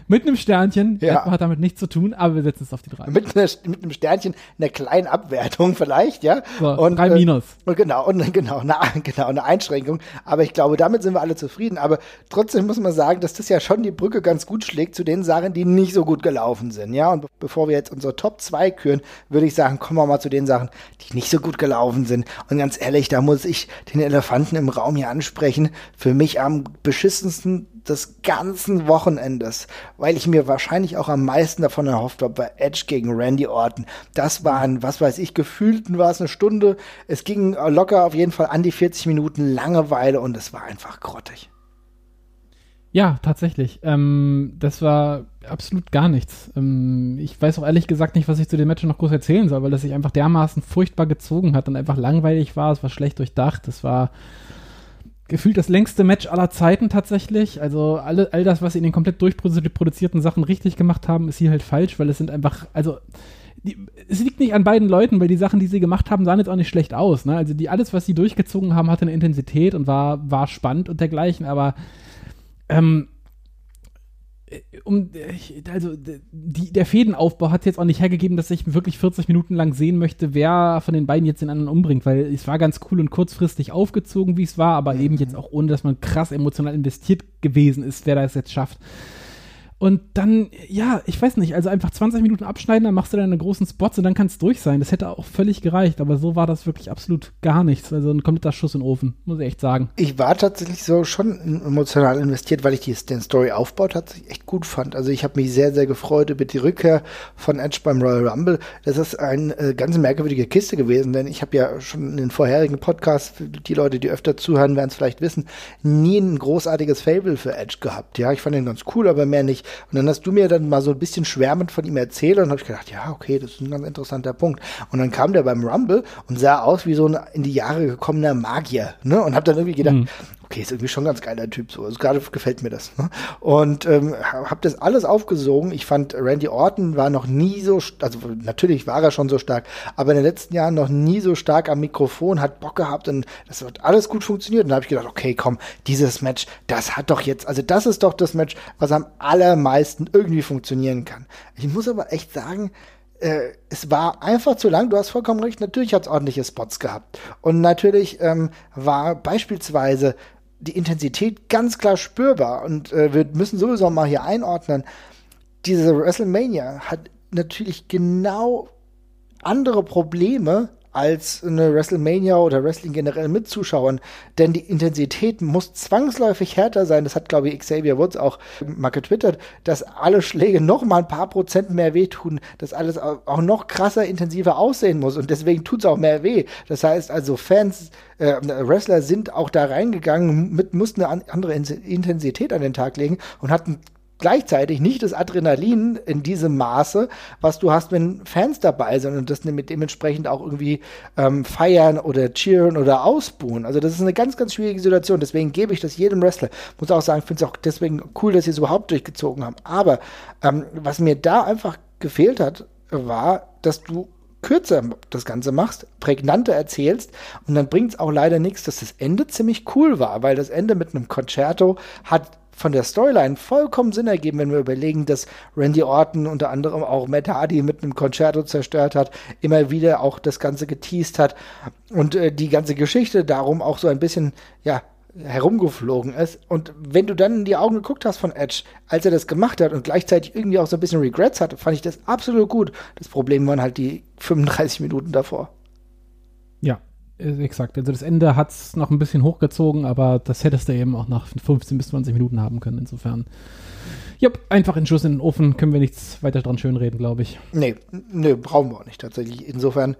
mit einem Sternchen. Ja. hat damit nichts zu tun, aber wir setzen es auf die drei. Mit, ne, mit einem Sternchen, einer kleinen Abwertung vielleicht, ja. So, und, drei Minus. Äh, und genau, und genau, eine, genau, eine Einschränkung. Aber ich glaube, damit sind wir alle zufrieden. Aber trotzdem muss man sagen, dass das ja schon die Brücke ganz gut schlägt zu den Sachen, die nicht so gut gelaufen sind, ja. Und bevor wir jetzt unsere Top 2 küren, würde ich sagen, kommen wir mal zu den Sachen, die nicht so gut gelaufen sind. Und ganz ehrlich, da muss ich den Elefanten im Raum hier ansprechen. Für mich am beschissensten des ganzen Wochenendes, weil ich mir wahrscheinlich auch am meisten davon erhofft habe bei Edge gegen Randy Orton. Das waren, was weiß ich, gefühlten war es eine Stunde. Es ging locker auf jeden Fall an die 40 Minuten Langeweile und es war einfach grottig. Ja, tatsächlich. Ähm, das war absolut gar nichts. Ähm, ich weiß auch ehrlich gesagt nicht, was ich zu dem Match noch groß erzählen soll, weil das sich einfach dermaßen furchtbar gezogen hat und einfach langweilig war. Es war schlecht durchdacht. Es war gefühlt das längste Match aller Zeiten tatsächlich. Also alle, all das, was sie in den komplett durchproduzierten Sachen richtig gemacht haben, ist hier halt falsch, weil es sind einfach, also die, es liegt nicht an beiden Leuten, weil die Sachen, die sie gemacht haben, sahen jetzt auch nicht schlecht aus. Ne? Also die, alles, was sie durchgezogen haben, hatte eine Intensität und war, war spannend und dergleichen, aber ähm, um, also die, der Fädenaufbau hat jetzt auch nicht hergegeben, dass ich wirklich 40 Minuten lang sehen möchte, wer von den beiden jetzt den anderen umbringt, weil es war ganz cool und kurzfristig aufgezogen, wie es war, aber eben jetzt auch ohne, dass man krass emotional investiert gewesen ist, wer das jetzt schafft. Und dann, ja, ich weiß nicht, also einfach 20 Minuten abschneiden, dann machst du deine großen Spots und dann kann es durch sein. Das hätte auch völlig gereicht, aber so war das wirklich absolut gar nichts. Also ein kompletter Schuss in den Ofen, muss ich echt sagen. Ich war tatsächlich so schon emotional investiert, weil ich die, den Story-Aufbau tatsächlich echt gut fand. Also ich habe mich sehr, sehr gefreut über die Rückkehr von Edge beim Royal Rumble. Das ist eine äh, ganz merkwürdige Kiste gewesen, denn ich habe ja schon in den vorherigen Podcasts, die Leute, die öfter zuhören, werden es vielleicht wissen, nie ein großartiges Fable für Edge gehabt. Ja, ich fand ihn ganz cool, aber mehr nicht. Und dann hast du mir dann mal so ein bisschen schwärmend von ihm erzählt und habe ich gedacht, ja, okay, das ist ein ganz interessanter Punkt. Und dann kam der beim Rumble und sah aus wie so ein in die Jahre gekommener Magier, ne? Und habe dann irgendwie gedacht, mhm okay, ist irgendwie schon ein ganz geiler Typ so. Also gerade gefällt mir das. Ne? Und ähm, habe das alles aufgesogen. Ich fand, Randy Orton war noch nie so, also natürlich war er schon so stark, aber in den letzten Jahren noch nie so stark am Mikrofon, hat Bock gehabt und das hat alles gut funktioniert. Und da habe ich gedacht, okay, komm, dieses Match, das hat doch jetzt, also das ist doch das Match, was am allermeisten irgendwie funktionieren kann. Ich muss aber echt sagen, äh, es war einfach zu lang, du hast vollkommen recht, natürlich hat es ordentliche Spots gehabt. Und natürlich ähm, war beispielsweise die Intensität ganz klar spürbar. Und äh, wir müssen sowieso mal hier einordnen, diese WrestleMania hat natürlich genau andere Probleme als eine WrestleMania oder Wrestling generell mit Zuschauern, denn die Intensität muss zwangsläufig härter sein. Das hat, glaube ich, Xavier Woods auch mal getwittert, dass alle Schläge noch mal ein paar Prozent mehr wehtun, dass alles auch noch krasser, intensiver aussehen muss und deswegen tut es auch mehr weh. Das heißt also, Fans, äh, Wrestler sind auch da reingegangen, mit, mussten eine andere Intensität an den Tag legen und hatten gleichzeitig nicht das Adrenalin in diesem Maße, was du hast, wenn Fans dabei sind und das mit dementsprechend auch irgendwie ähm, feiern oder cheeren oder ausbuhen. Also das ist eine ganz, ganz schwierige Situation. Deswegen gebe ich das jedem Wrestler. Muss auch sagen, finde es auch deswegen cool, dass sie es überhaupt durchgezogen haben. Aber ähm, was mir da einfach gefehlt hat, war, dass du kürzer das Ganze machst, prägnanter erzählst und dann bringt es auch leider nichts, dass das Ende ziemlich cool war, weil das Ende mit einem Concerto hat von der Storyline vollkommen Sinn ergeben, wenn wir überlegen, dass Randy Orton unter anderem auch Matt Hardy mit einem Concerto zerstört hat, immer wieder auch das Ganze geteased hat und äh, die ganze Geschichte darum auch so ein bisschen, ja, herumgeflogen ist. Und wenn du dann in die Augen geguckt hast von Edge, als er das gemacht hat und gleichzeitig irgendwie auch so ein bisschen Regrets hatte, fand ich das absolut gut. Das Problem waren halt die 35 Minuten davor. Äh, exakt. Also das Ende hat es noch ein bisschen hochgezogen, aber das hättest du eben auch nach 15 bis 20 Minuten haben können. Insofern, ja, einfach in Schuss in den Ofen, können wir nichts weiter dran schönreden, glaube ich. Nee, nee, brauchen wir auch nicht tatsächlich. Insofern,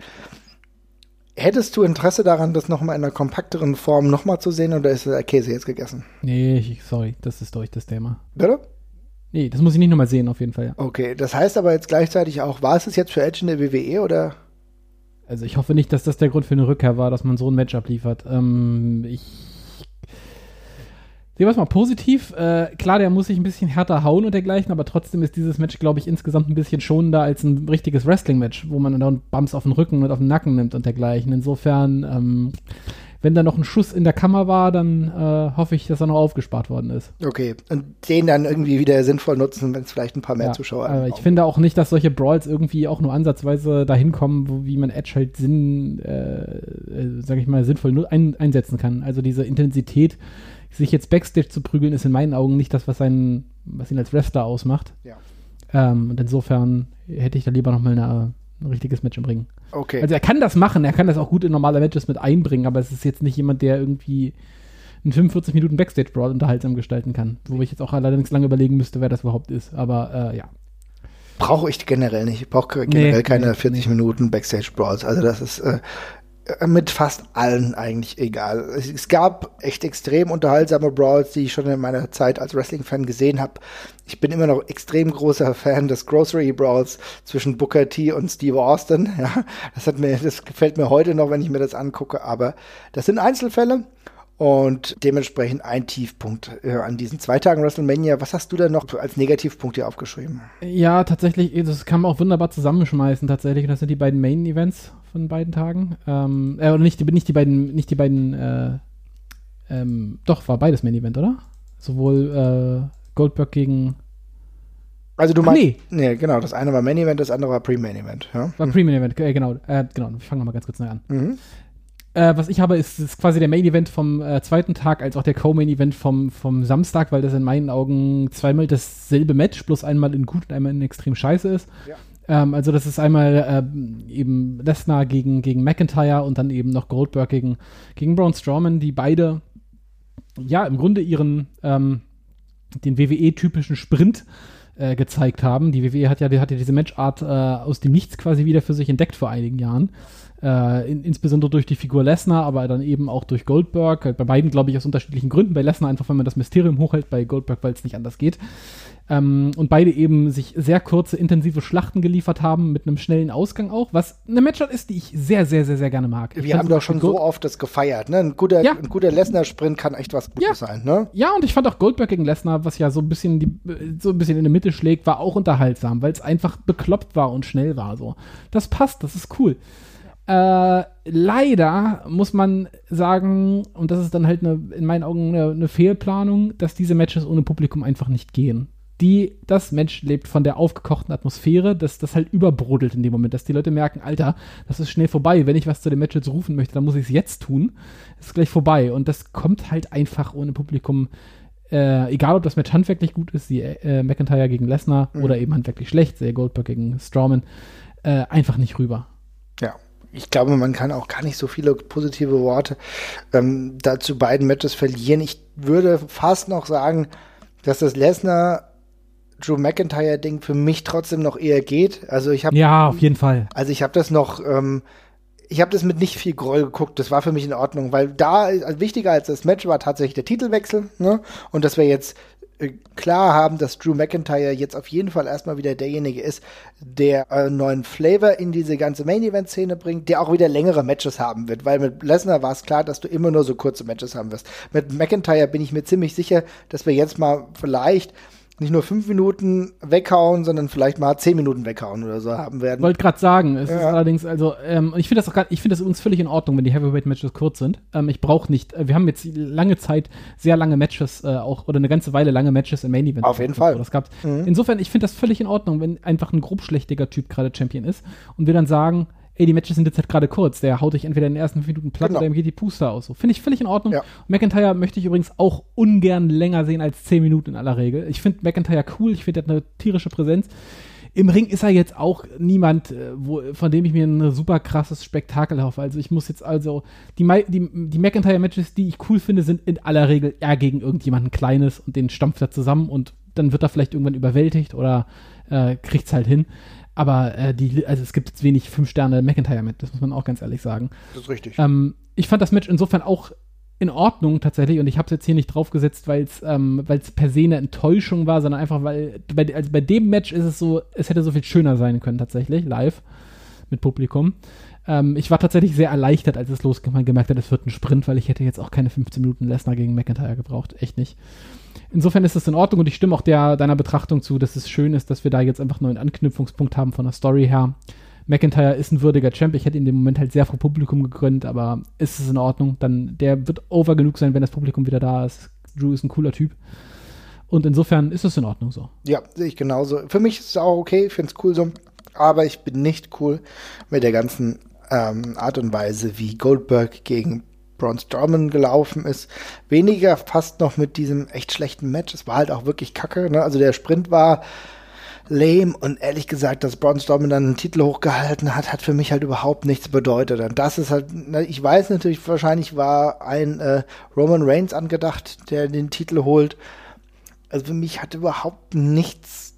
Hättest du Interesse daran, das nochmal in einer kompakteren Form nochmal zu sehen oder ist der Käse jetzt gegessen? Nee, sorry, das ist durch das Thema. Bitte? Nee, das muss ich nicht nochmal sehen, auf jeden Fall, ja. Okay, das heißt aber jetzt gleichzeitig auch, war es es jetzt für Edge in der WWE oder? Also ich hoffe nicht, dass das der Grund für eine Rückkehr war, dass man so ein Match abliefert. Ähm, ich Sehen wir es mal positiv. Äh, klar, der muss sich ein bisschen härter hauen und dergleichen, aber trotzdem ist dieses Match, glaube ich, insgesamt ein bisschen schonender als ein richtiges Wrestling-Match, wo man dann Bums auf den Rücken und auf den Nacken nimmt und dergleichen. Insofern, ähm, wenn da noch ein Schuss in der Kammer war, dann äh, hoffe ich, dass er noch aufgespart worden ist. Okay, und den dann irgendwie wieder sinnvoll nutzen, wenn es vielleicht ein paar mehr Ja, Zuschauer aber ich finde auch nicht, dass solche Brawls irgendwie auch nur ansatzweise dahin kommen, wo, wie man Edge halt Sinn, äh, äh, sag ich mal, sinnvoll ein, einsetzen kann. Also diese Intensität, sich jetzt Backstage zu prügeln, ist in meinen Augen nicht das, was, seinen, was ihn als Wrestler ausmacht. Ja. Ähm, und insofern hätte ich da lieber nochmal ein richtiges Match im Ring. Okay. Also er kann das machen, er kann das auch gut in normale Matches mit einbringen, aber es ist jetzt nicht jemand, der irgendwie einen 45 Minuten Backstage-Brawl unterhaltsam gestalten kann. Wo ich jetzt auch allerdings lange überlegen müsste, wer das überhaupt ist. Aber äh, ja. Brauche ich generell nicht. Ich brauche generell Nee, keine nee, 40 Minuten Backstage-Brawls. Also das ist äh, mit fast allen eigentlich egal. Es, es gab echt extrem unterhaltsame Brawls, die ich schon in meiner Zeit als Wrestling-Fan gesehen habe. Ich bin immer noch extrem großer Fan des Grocery Brawls zwischen Booker T und Steve Austin. Ja, das hat mir, das gefällt mir heute noch, wenn ich mir das angucke. Aber das sind Einzelfälle. Und dementsprechend ein Tiefpunkt äh, an diesen zwei Tagen WrestleMania. Was hast du denn noch als Negativpunkt hier aufgeschrieben? Ja, tatsächlich, das kann man auch wunderbar zusammenschmeißen, tatsächlich. Und das sind die beiden Main-Events von beiden Tagen. Ähm, äh, oder nicht, die- nicht die beiden, nicht die beiden, äh, ähm, doch, war beides Main-Event, oder? Sowohl äh, Goldberg gegen, Also du meinst, nee. nee, genau, das eine war Main Event, das andere war Pre-Main Event. Ja? war Pre-Main-Event, äh, genau, äh, genau, ich fange mal ganz kurz neu an. Mhm. Äh, was ich habe, ist, ist quasi der Main-Event vom äh, zweiten Tag, als auch der Co-Main-Event vom, vom Samstag, weil das in meinen Augen zweimal dasselbe Match, bloß einmal in gut und einmal in extrem scheiße ist. Ja. Ähm, also das ist einmal ähm, eben Lesnar gegen, gegen McIntyre und dann eben noch Goldberg gegen, gegen Braun Strowman, die beide ja im Grunde ihren ähm, den WWE-typischen Sprint äh, gezeigt haben. Die WWE hat ja, die hat ja diese Matchart äh, aus dem Nichts quasi wieder für sich entdeckt vor einigen Jahren. Äh, in, insbesondere durch die Figur Lesnar, aber dann eben auch durch Goldberg. Äh, Bei beiden, glaube ich, aus unterschiedlichen Gründen. Bei Lesnar einfach, weil man das Mysterium hochhält, bei Goldberg, weil es nicht anders geht. Ähm, und beide eben sich sehr kurze, intensive Schlachten geliefert haben, mit einem schnellen Ausgang auch, was eine Matchart ist, die ich sehr, sehr, sehr, sehr gerne mag. Wir haben doch schon so oft das gefeiert. Ne? Ein guter, Ja. ein guter Lesnar-Sprint kann echt was Gutes Ja. sein. Ne? Ja, und ich fand auch Goldberg gegen Lesnar, was ja so ein bisschen die, so ein bisschen in der Mitte schlägt, war auch unterhaltsam, weil es einfach bekloppt war und schnell war. So, das passt, das ist cool. Äh, leider muss man sagen, und das ist dann halt eine, in meinen Augen eine, eine Fehlplanung, dass diese Matches ohne Publikum einfach nicht gehen. Die, das Match lebt von der aufgekochten Atmosphäre, dass das halt überbrodelt in dem Moment, dass die Leute merken, Alter, das ist schnell vorbei. Wenn ich was zu dem Match jetzt rufen möchte, dann muss ich es jetzt tun. Es ist gleich vorbei. Und das kommt halt einfach ohne Publikum äh, egal ob das Match handwerklich gut ist, wie äh, McIntyre gegen Lesnar oder eben handwerklich schlecht, sehr Goldberg gegen Strowman, äh, einfach nicht rüber. Ja. Ich glaube, man kann auch gar nicht so viele positive Worte ähm, dazu beiden Matches verlieren. Ich würde fast noch sagen, dass das Lesnar Drew McIntyre Ding für mich trotzdem noch eher geht. Also ich habe Ja, auf jeden Fall. Also ich habe das noch, ähm, ich habe das mit nicht viel Groll geguckt. Das war für mich in Ordnung, weil da also wichtiger als das Match war tatsächlich der Titelwechsel, ne? Und dass wir jetzt äh, klar haben, dass Drew McIntyre jetzt auf jeden Fall erstmal wieder derjenige ist, der äh, neuen Flavor in diese ganze Main Event Szene bringt, der auch wieder längere Matches haben wird, weil mit Lesnar war es klar, dass du immer nur so kurze Matches haben wirst. Mit McIntyre bin ich mir ziemlich sicher, dass wir jetzt mal vielleicht nicht nur fünf Minuten weghauen, sondern vielleicht mal zehn Minuten weghauen oder so haben werden. Wollte gerade sagen, es ist Ja. allerdings, also, ähm, ich finde das auch grad, ich finde das übrigens völlig in Ordnung, wenn die Heavyweight-Matches kurz sind. Ähm, ich brauche nicht, äh, wir haben jetzt lange Zeit sehr lange Matches, äh, auch, oder eine ganze Weile lange Matches im Main Event. Auf jeden Fall. Das gab's. Insofern, ich finde das völlig in Ordnung, wenn einfach ein grobschlächtiger Typ gerade Champion ist und wir dann sagen, ey, die Matches sind jetzt halt gerade kurz, der haut dich entweder in den ersten fünf Minuten platt Genau. oder ihm geht die Puste aus. So. Finde ich völlig in Ordnung. Ja. McIntyre möchte ich übrigens auch ungern länger sehen als zehn Minuten in aller Regel. Ich finde McIntyre cool, ich finde, er hat eine tierische Präsenz. Im Ring ist er jetzt auch niemand, äh, wo, von dem ich mir ein super krasses Spektakel hoffe. Also ich muss jetzt also, die, die, die McIntyre-Matches, die ich cool finde, sind in aller Regel eher gegen irgendjemanden Kleines und den stampft er zusammen und dann wird er vielleicht irgendwann überwältigt oder äh, kriegt's halt hin. Aber äh, die, also es gibt jetzt wenig fünf Sterne McIntyre mit, das muss man auch ganz ehrlich sagen. Das ist richtig. Ähm, ich fand das Match insofern auch in Ordnung tatsächlich und ich habe es jetzt hier nicht draufgesetzt, weil es ähm, weil's per se eine Enttäuschung war, sondern einfach, weil bei, also bei dem Match ist es so, es hätte so viel schöner sein können tatsächlich, live mit Publikum. Ähm, ich war tatsächlich sehr erleichtert, als es losging, gemerkt hat, es wird ein Sprint, weil ich hätte jetzt auch keine 15 Minuten Lesnar gegen McIntyre gebraucht, echt nicht. Insofern ist das in Ordnung und ich stimme auch der, deiner Betrachtung zu, dass es schön ist, dass wir da jetzt einfach nur einen Anknüpfungspunkt haben von der Story her. McIntyre ist ein würdiger Champ. Ich hätte in dem Moment halt sehr vor Publikum gegönnt, aber ist es in Ordnung. Dann, der wird over genug sein, wenn das Publikum wieder da ist. Drew ist ein cooler Typ. Und insofern ist es in Ordnung so. Ja, sehe ich genauso. Für mich ist es auch okay, ich finde es cool so. Aber ich bin nicht cool mit der ganzen ähm, Art und Weise, wie Goldberg gegen Braun Strowman gelaufen ist. Weniger fast noch mit diesem echt schlechten Match. Es war halt auch wirklich kacke. Ne? Also der Sprint war lame und ehrlich gesagt, dass Braun Strowman dann einen Titel hochgehalten hat, hat für mich halt überhaupt nichts bedeutet. Und das ist halt, ich weiß natürlich, wahrscheinlich war ein äh, Roman Reigns angedacht, der den Titel holt. Also für mich hat überhaupt nichts,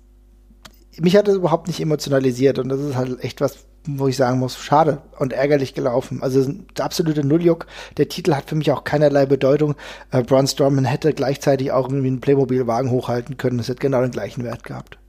mich hat es überhaupt nicht emotionalisiert und das ist halt echt was, wo ich sagen muss, schade und ärgerlich gelaufen. Also der absolute Nulljuck. Der Titel hat für mich auch keinerlei Bedeutung. Äh, Braun Strowman hätte gleichzeitig auch irgendwie einen Playmobil-Wagen hochhalten können. Das hätte genau den gleichen Wert gehabt.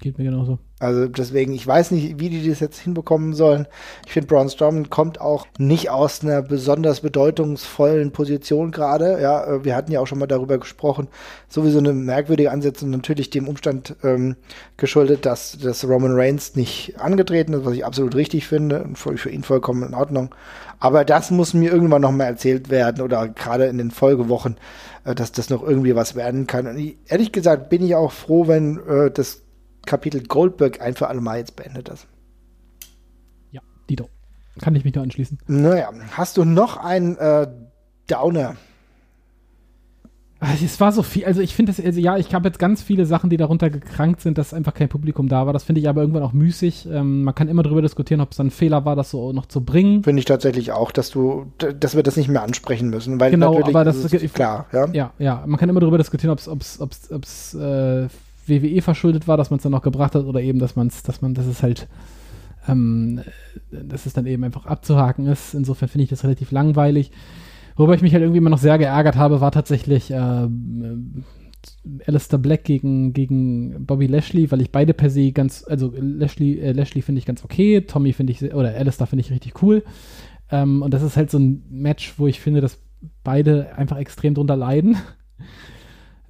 Geht mir genauso. Also deswegen, ich weiß nicht, wie die das jetzt hinbekommen sollen. Ich finde, Braun Strowman kommt auch nicht aus einer besonders bedeutungsvollen Position gerade. Ja, äh, wir hatten ja auch schon mal darüber gesprochen. Sowieso eine merkwürdige Ansetzung, natürlich dem Umstand ähm, geschuldet, dass, dass Roman Reigns nicht angetreten ist, was ich absolut richtig finde und für, für ihn vollkommen in Ordnung. Aber das muss mir irgendwann noch mal erzählt werden oder gerade in den Folgewochen, äh, dass das noch irgendwie was werden kann. Und ich, ehrlich gesagt bin ich auch froh, wenn äh, das Kapitel Goldberg ein für alle Mal jetzt beendet ist. Ja, Dito. Kann ich mich nur anschließen. Naja, hast du noch einen äh, Downer? Also, es war so viel, also ich finde das, also ja, ich habe jetzt ganz viele Sachen, die darunter gekrankt sind, dass einfach kein Publikum da war. Das finde ich aber irgendwann auch müßig. Ähm, man kann immer darüber diskutieren, ob es ein Fehler war, das so noch zu bringen. Finde ich tatsächlich auch, dass du, dass wir das nicht mehr ansprechen müssen, weil genau, aber das ist es klar, ja. Ja, ja, man kann immer darüber diskutieren, ob es, ob es, ob es, ob es äh, WWE verschuldet war, dass man es dann noch gebracht hat oder eben, dass man es, dass man, dass es halt, ähm, dass es dann eben einfach abzuhaken ist. Insofern finde ich das relativ langweilig. Worüber ich mich halt irgendwie immer noch sehr geärgert habe, war tatsächlich äh, Alistair Black gegen, gegen Bobby Lashley, weil ich beide per se ganz, also Lashley, äh, Lashley finde ich ganz okay, Tommy finde ich, oder Alistair finde ich richtig cool. Ähm, und das ist halt so ein Match, wo ich finde, dass beide einfach extrem drunter leiden.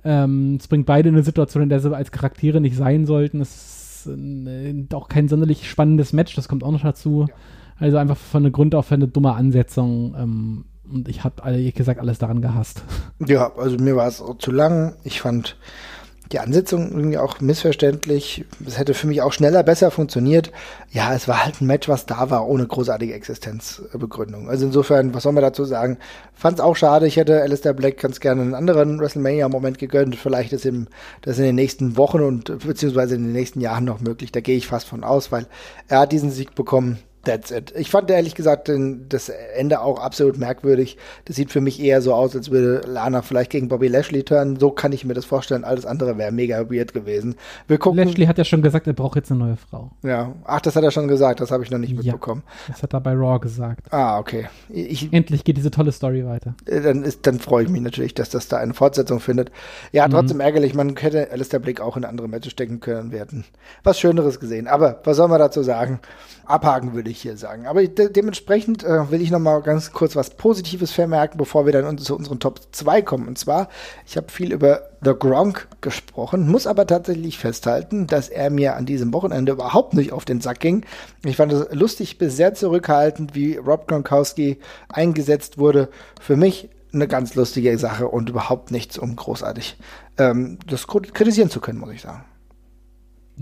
Ähm, es bringt beide in eine Situation, in der sie als Charaktere nicht sein sollten. Es ist äh, auch kein sonderlich spannendes Match, das kommt auch noch dazu. Ja. Also einfach von der Grund auf eine dumme Ansetzung. Ähm, und ich habe, ehrlich gesagt, alles daran gehasst. Ja, also mir war es auch zu lang. Ich fand die Ansetzung irgendwie auch missverständlich. Es hätte für mich auch schneller, besser funktioniert. Ja, es war halt ein Match, was da war, ohne großartige Existenzbegründung. Also insofern, was soll man dazu sagen? Fand es auch schade. Ich hätte Alistair Black ganz gerne einen anderen WrestleMania-Moment gegönnt. Vielleicht ist ihm das in den nächsten Wochen und beziehungsweise in den nächsten Jahren noch möglich. Da gehe ich fast von aus, weil er hat diesen Sieg bekommen That's it. Ich fand ehrlich gesagt den, das Ende auch absolut merkwürdig. Das sieht für mich eher so aus, als würde Lana vielleicht gegen Bobby Lashley turnen. So kann ich mir das vorstellen. Alles andere wäre mega weird gewesen. Wir gucken. Lashley hat ja schon gesagt, er braucht jetzt eine neue Frau. Ja. Ach, das hat er schon gesagt. Das habe ich noch nicht mitbekommen. Ja, das hat er bei Raw gesagt. Ah, okay. Ich, Endlich geht diese tolle Story weiter. Äh, dann, ist, dann freue ich mich natürlich, dass das da eine Fortsetzung findet. Ja, mhm. trotzdem mhm. ärgerlich. Man hätte Alistair Blick auch in andere Matches stecken können. Wir hätten was Schöneres gesehen. Aber was soll man dazu sagen? abhaken, würde ich hier sagen. Aber de dementsprechend äh, will ich noch mal ganz kurz was Positives vermerken, bevor wir dann zu unseren Top 2 kommen. Und zwar, ich habe viel über The Gronk gesprochen, muss aber tatsächlich festhalten, dass er mir an diesem Wochenende überhaupt nicht auf den Sack ging. Ich fand es lustig bis sehr zurückhaltend, wie Rob Gronkowski eingesetzt wurde. Für mich eine ganz lustige Sache und überhaupt nichts, um großartig ähm, das kritisieren zu können, muss ich sagen.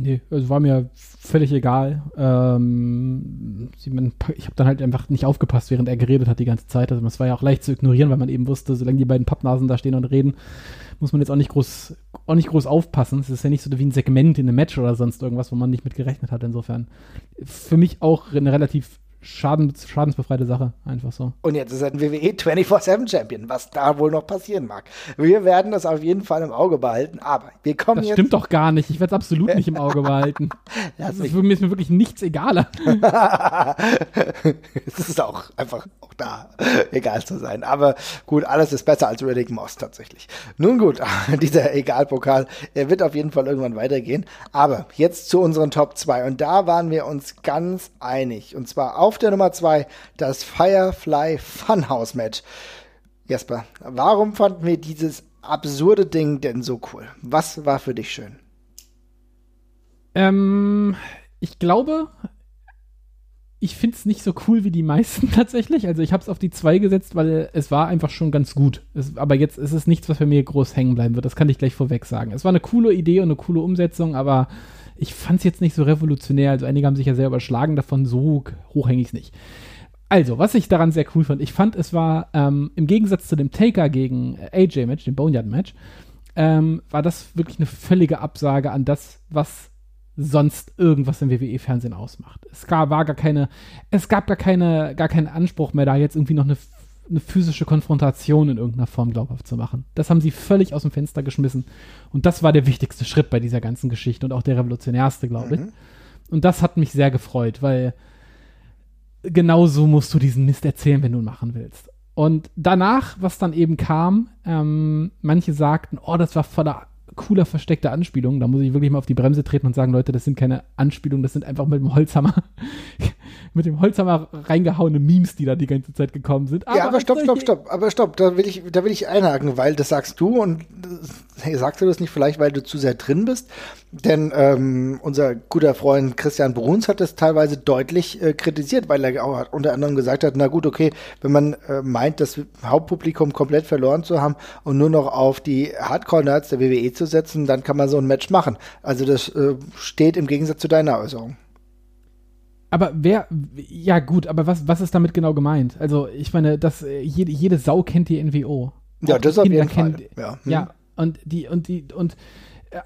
Nee, also war mir völlig egal. Ähm, ich habe dann halt einfach nicht aufgepasst, während er geredet hat die ganze Zeit. Also es war ja auch leicht zu ignorieren, weil man eben wusste, solange die beiden Pappnasen da stehen und reden, muss man jetzt auch nicht groß, auch nicht groß aufpassen. Es ist ja nicht so wie ein Segment in einem Match oder sonst irgendwas, wo man nicht mit gerechnet hat. Insofern für mich auch eine relativ Schaden, schadensbefreite Sache, einfach so. Und jetzt ist er ein WWE 24-7 Champion, was da wohl noch passieren mag. Wir werden das auf jeden Fall im Auge behalten, aber wir kommen das jetzt. stimmt doch gar nicht. Ich werde es absolut nicht im Auge behalten. das ist, mir ist mir wirklich nichts egaler. es ist auch einfach auch da egal zu sein. Aber gut, alles ist besser als Riddick Moss tatsächlich. Nun gut, dieser Egalpokal, er wird auf jeden Fall irgendwann weitergehen. Aber jetzt zu unseren Top 2. Und da waren wir uns ganz einig. Und zwar auf der Nummer 2 das Firefly Funhouse Match. Jesper, warum fanden wir dieses absurde Ding denn so cool? Was war für dich schön? Ähm, ich glaube, ich finde es nicht so cool wie die meisten tatsächlich. Also ich habe es auf die 2 gesetzt, weil es war einfach schon ganz gut. Es, aber jetzt ist es nichts, was bei mir groß hängen bleiben wird. Das kann ich gleich vorweg sagen. Es war eine coole Idee und eine coole Umsetzung, aber ich fand es jetzt nicht so revolutionär. Also einige haben sich ja sehr überschlagen davon. So hochhängig nicht. Also, was ich daran sehr cool fand, ich fand, es war ähm, im Gegensatz zu dem Taker gegen AJ-Match, dem Boneyard-Match, ähm, war das wirklich eine völlige Absage an das, was sonst irgendwas im WWE-Fernsehen ausmacht. Es gab, war gar keine, es gab gar keine, gar keinen Anspruch mehr, da jetzt irgendwie noch eine, eine physische Konfrontation in irgendeiner Form glaubhaft zu machen. Das haben sie völlig aus dem Fenster geschmissen. Und das war der wichtigste Schritt bei dieser ganzen Geschichte und auch der revolutionärste, glaube ich. Mhm. Und das hat mich sehr gefreut, weil genau so musst du diesen Mist erzählen, wenn du ihn machen willst. Und danach, was dann eben kam, ähm, manche sagten, oh, das war voller cooler versteckter Anspielung. Da muss ich wirklich mal auf die Bremse treten und sagen, Leute, das sind keine Anspielungen, das sind einfach mit dem Holzhammer, mit dem Holzhammer reingehauene Memes, die da die ganze Zeit gekommen sind. Aber ja, aber stopp, stopp, stopp, aber stopp, da will ich, da will ich einhaken, weil das sagst du und hey, sagst du das nicht vielleicht, weil du zu sehr drin bist? Denn ähm, unser guter Freund Christian Bruns hat das teilweise deutlich äh, kritisiert, weil er auch unter anderem gesagt hat, na gut, okay, wenn man äh, meint, das Hauptpublikum komplett verloren zu haben und nur noch auf die Hardcore-Nerds der WWE zu setzen, dann kann man so ein Match machen. Also das äh, steht im Gegensatz zu deiner Äußerung. Aber wer, ja gut, aber was, was ist damit genau gemeint? Also ich meine, dass äh, jede, jede Sau kennt die NWO. Ja, das auf jeden Fall. ja. Hm. ja, und die, und die, und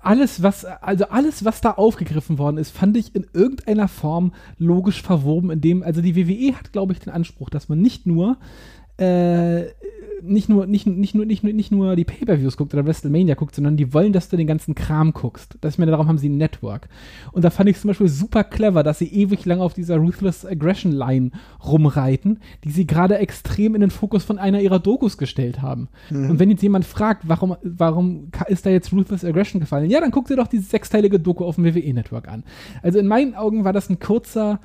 alles, was, also alles, was da aufgegriffen worden ist, fand ich in irgendeiner Form logisch verwoben, indem, also die WWE hat, glaube ich, den Anspruch, dass man nicht nur äh, nicht nur, nicht, nicht, nur, nicht, nur, nicht nur die Pay-Per-Views guckt oder WrestleMania guckt, sondern die wollen, dass du den ganzen Kram guckst. Das, ich meine, darum haben sie ein Network. Und da fand ich zum Beispiel super clever, dass sie ewig lang auf dieser Ruthless Aggression Line rumreiten, die sie gerade extrem in den Fokus von einer ihrer Dokus gestellt haben. Mhm. Und wenn jetzt jemand fragt, warum, warum ist da jetzt Ruthless Aggression gefallen? Ja, dann guck dir doch diese sechsteilige Doku auf dem WWE-Network an. Also in meinen Augen war das ein kurzer,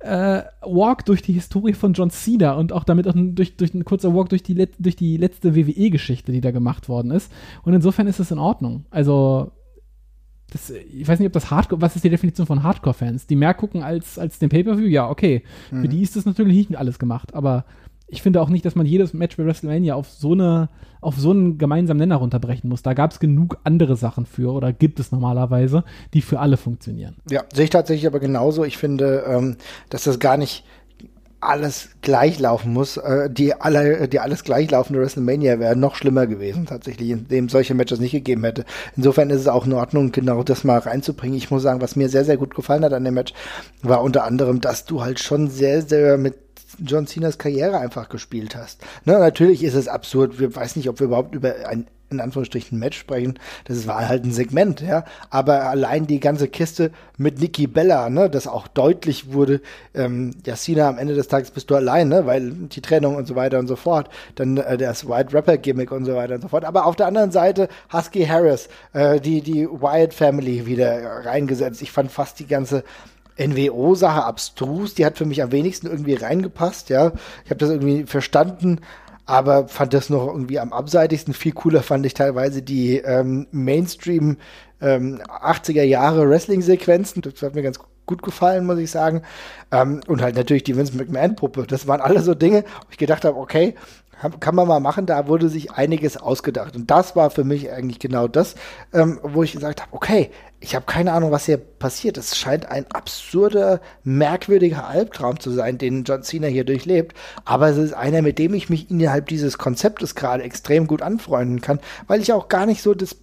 äh, Walk durch die Historie von John Cena und auch damit auch ein, durch, durch ein kurzer Walk durch die, durch die letzte WWE-Geschichte, die da gemacht worden ist. Und insofern ist es in Ordnung. Also, das, ich weiß nicht, ob das Hardcore, was ist die Definition von Hardcore-Fans? Die mehr gucken als, als den Pay-Per-View? Ja, okay. Mhm. Für die ist das natürlich nicht alles gemacht, aber ich finde auch nicht, dass man jedes Match bei WrestleMania auf so eine, auf so einen gemeinsamen Nenner runterbrechen muss. Da gab es genug andere Sachen für oder gibt es normalerweise, die für alle funktionieren. Ja, sehe ich tatsächlich aber genauso. Ich finde, ähm, dass das gar nicht alles gleich laufen muss. Äh, die alle, die alles gleich laufende WrestleMania wäre noch schlimmer gewesen, tatsächlich, indem solche Matches nicht gegeben hätte. Insofern ist es auch in Ordnung, genau das mal reinzubringen. Ich muss sagen, was mir sehr, sehr gut gefallen hat an dem Match, war unter anderem, dass du halt schon sehr, sehr mit John Cenas Karriere einfach gespielt hast. Ne, natürlich ist es absurd. Wir weiß nicht, ob wir überhaupt über ein in Anführungsstrichen Match sprechen. Das war halt ein Segment, ja. Aber allein die ganze Kiste mit Nikki Bella, ne, das auch deutlich wurde, ähm, ja, Cena, am Ende des Tages bist du allein, ne, weil die Trennung und so weiter und so fort. Dann äh, das White Rapper Gimmick und so weiter und so fort. Aber auf der anderen Seite Husky Harris, äh, die, die Wyatt Family wieder reingesetzt. Ich fand fast die ganze NWO-Sache abstrus, die hat für mich am wenigsten irgendwie reingepasst, ja. Ich habe das irgendwie verstanden, aber fand das noch irgendwie am abseitigsten. Viel cooler fand ich teilweise die ähm, Mainstream ähm, 80er Jahre Wrestling-Sequenzen. Das hat mir ganz gut gefallen, muss ich sagen. Ähm, und halt natürlich die Vince McMahon-Puppe. Das waren alle so Dinge, wo ich gedacht habe, okay, kann man mal machen, da wurde sich einiges ausgedacht. Und das war für mich eigentlich genau das, ähm, wo ich gesagt habe, okay, ich habe keine Ahnung, was hier passiert. Es scheint ein absurder, merkwürdiger Albtraum zu sein, den John Cena hier durchlebt. Aber es ist einer, mit dem ich mich innerhalb dieses Konzeptes gerade extrem gut anfreunden kann, weil ich auch gar nicht so das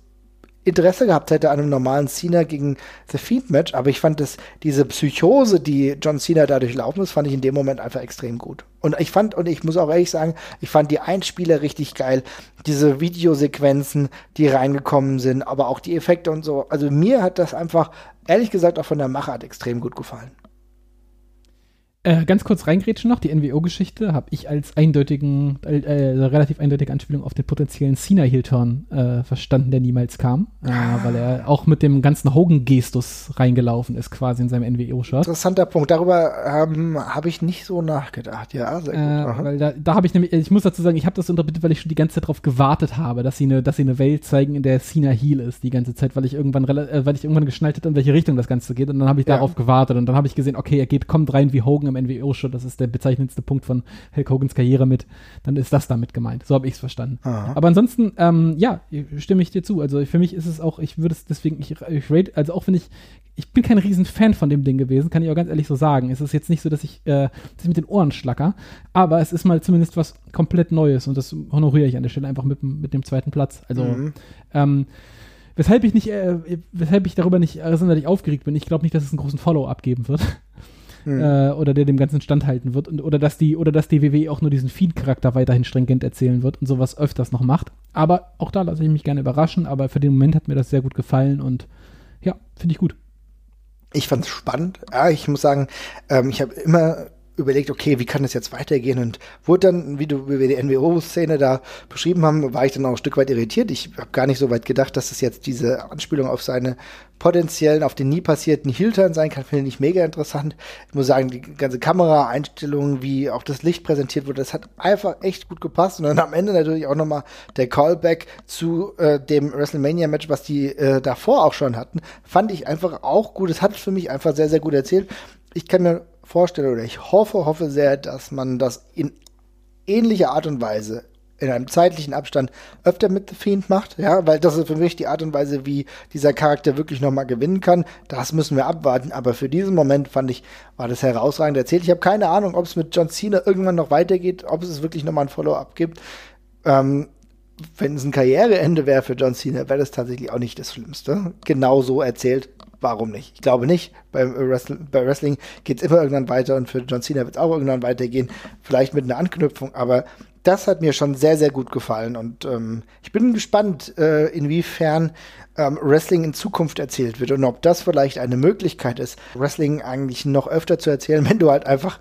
Interesse gehabt hätte an einem normalen Cena gegen The Fiend Match, aber ich fand das, diese Psychose, die John Cena dadurch laufen ist, fand ich in dem Moment einfach extrem gut. Und ich fand, und ich muss auch ehrlich sagen, ich fand die Einspieler richtig geil. Diese Videosequenzen, die reingekommen sind, aber auch die Effekte und so. Also mir hat das einfach, ehrlich gesagt, auch von der Machart extrem gut gefallen. Äh, ganz kurz reingrätschen noch, die NWO-Geschichte habe ich als eindeutigen, äh, äh, relativ eindeutige Anspielung auf den potenziellen Cena-Heel-Turn äh, verstanden, der niemals kam, äh, weil er auch mit dem ganzen Hogan-Gestus reingelaufen ist, quasi in seinem NWO-Shirt. Interessanter Punkt, darüber ähm, habe ich nicht so nachgedacht, ja, sehr gut. Äh, weil da, da habe ich nämlich, ich muss dazu sagen, ich habe das interpretiert, weil ich schon die ganze Zeit darauf gewartet habe, dass sie eine, dass sie eine Welt zeigen, in der Cena Heel ist, die ganze Zeit, weil ich irgendwann, weil ich irgendwann geschnallt hatte, in welche Richtung das Ganze geht und dann habe ich ja. darauf gewartet und dann habe ich gesehen, okay, er geht, kommt rein wie Hogan im NWO-Show, das ist der bezeichnendste Punkt von Hulk Hogans Karriere mit, dann ist das damit gemeint. So habe ich es verstanden. Aha. Aber ansonsten, ähm, ja, stimme ich dir zu. Also für mich ist es auch, ich würde es deswegen, ich, ich rate, also auch wenn ich, ich bin kein riesen Fan von dem Ding gewesen, kann ich auch ganz ehrlich so sagen. Es ist jetzt nicht so, dass ich, äh, ich mit den Ohren schlacker, aber es ist mal zumindest was komplett Neues und das honoriere ich an der Stelle einfach mit, mit dem zweiten Platz. Also, mhm. ähm, weshalb ich nicht, äh, weshalb ich darüber nicht äh, sonderlich aufgeregt bin. Ich glaube nicht, dass es einen großen Follow-up geben wird mhm. äh, oder der dem Ganzen standhalten wird und, oder dass die oder dass die WWE auch nur diesen Feed-Charakter weiterhin stringent erzählen wird und sowas öfters noch macht. Aber auch da lasse ich mich gerne überraschen, aber für den Moment hat mir das sehr gut gefallen und ja, finde ich gut. Ich fand es spannend. Ja, ich muss sagen, ähm, ich habe immer überlegt, okay, wie kann das jetzt weitergehen? Und wurde dann, wie du wie wir die NWO-Szene da beschrieben haben, war ich dann auch ein Stück weit irritiert. Ich habe gar nicht so weit gedacht, dass es jetzt diese Anspielung auf seine potenziellen, auf den nie passierten Heel-Turn sein kann. Finde ich mega interessant. Ich muss sagen, die ganze Kameraeinstellung, wie auch das Licht präsentiert wurde, das hat einfach echt gut gepasst. Und dann am Ende natürlich auch nochmal der Callback zu äh, dem WrestleMania-Match, was die äh, davor auch schon hatten, fand ich einfach auch gut. Es hat für mich einfach sehr, sehr gut erzählt. Ich kann mir vorstelle oder ich hoffe, hoffe sehr, dass man das in ähnlicher Art und Weise in einem zeitlichen Abstand öfter mit The Fiend macht, ja, weil das ist für mich die Art und Weise, wie dieser Charakter wirklich nochmal gewinnen kann. Das müssen wir abwarten, aber für diesen Moment fand ich, war das herausragend erzählt. Ich habe keine Ahnung, ob es mit John Cena irgendwann noch weitergeht, ob es wirklich nochmal ein Follow-up gibt. Ähm, wenn es ein Karriereende wäre für John Cena, wäre das tatsächlich auch nicht das Schlimmste. Genau so erzählt warum nicht? Ich glaube nicht. Beim Wrestling, bei Wrestling geht es immer irgendwann weiter und für John Cena wird es auch irgendwann weitergehen. Vielleicht mit einer Anknüpfung, aber das hat mir schon sehr, sehr gut gefallen und ähm, ich bin gespannt, äh, inwiefern ähm, Wrestling in Zukunft erzählt wird und ob das vielleicht eine Möglichkeit ist, Wrestling eigentlich noch öfter zu erzählen, wenn du halt einfach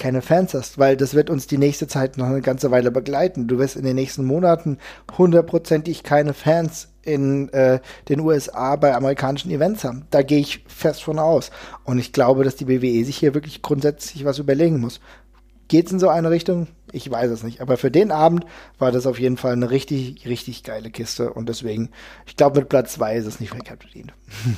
keine Fans hast, weil das wird uns die nächste Zeit noch eine ganze Weile begleiten. Du wirst in den nächsten Monaten hundertprozentig keine Fans in äh, den USA bei amerikanischen Events haben. Da gehe ich fest von aus. Und ich glaube, dass die WWE sich hier wirklich grundsätzlich was überlegen muss. Geht es in so eine Richtung? Ich weiß es nicht. Aber für den Abend war das auf jeden Fall eine richtig, richtig geile Kiste. Und deswegen, ich glaube, mit Platz 2 ist es nicht verkehrt bedient.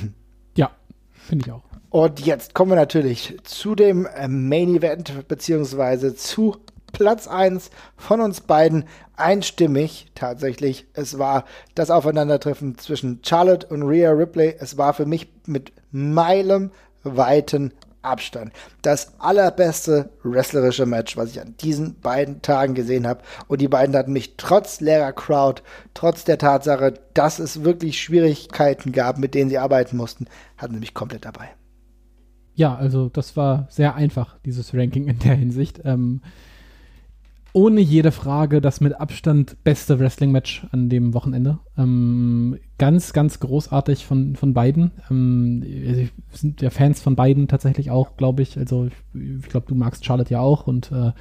ja, finde ich auch. Und jetzt kommen wir natürlich zu dem äh, Main Event, beziehungsweise zu Platz 1 von uns beiden einstimmig tatsächlich. Es war das Aufeinandertreffen zwischen Charlotte und Rhea Ripley. Es war für mich mit meilenweiten Abstand das allerbeste wrestlerische Match, was ich an diesen beiden Tagen gesehen habe. Und die beiden hatten mich trotz leerer Crowd, trotz der Tatsache, dass es wirklich Schwierigkeiten gab, mit denen sie arbeiten mussten, hatten sie mich komplett dabei. Ja, also das war sehr einfach, dieses Ranking in der Hinsicht. Ähm, ohne jede Frage das mit Abstand beste Wrestling-Match an dem Wochenende. Ähm, ganz, ganz großartig von, von beiden. Ähm, wir sind ja Fans von beiden tatsächlich auch, glaube ich. Also ich, ich glaube, du magst Charlotte ja auch. Und äh,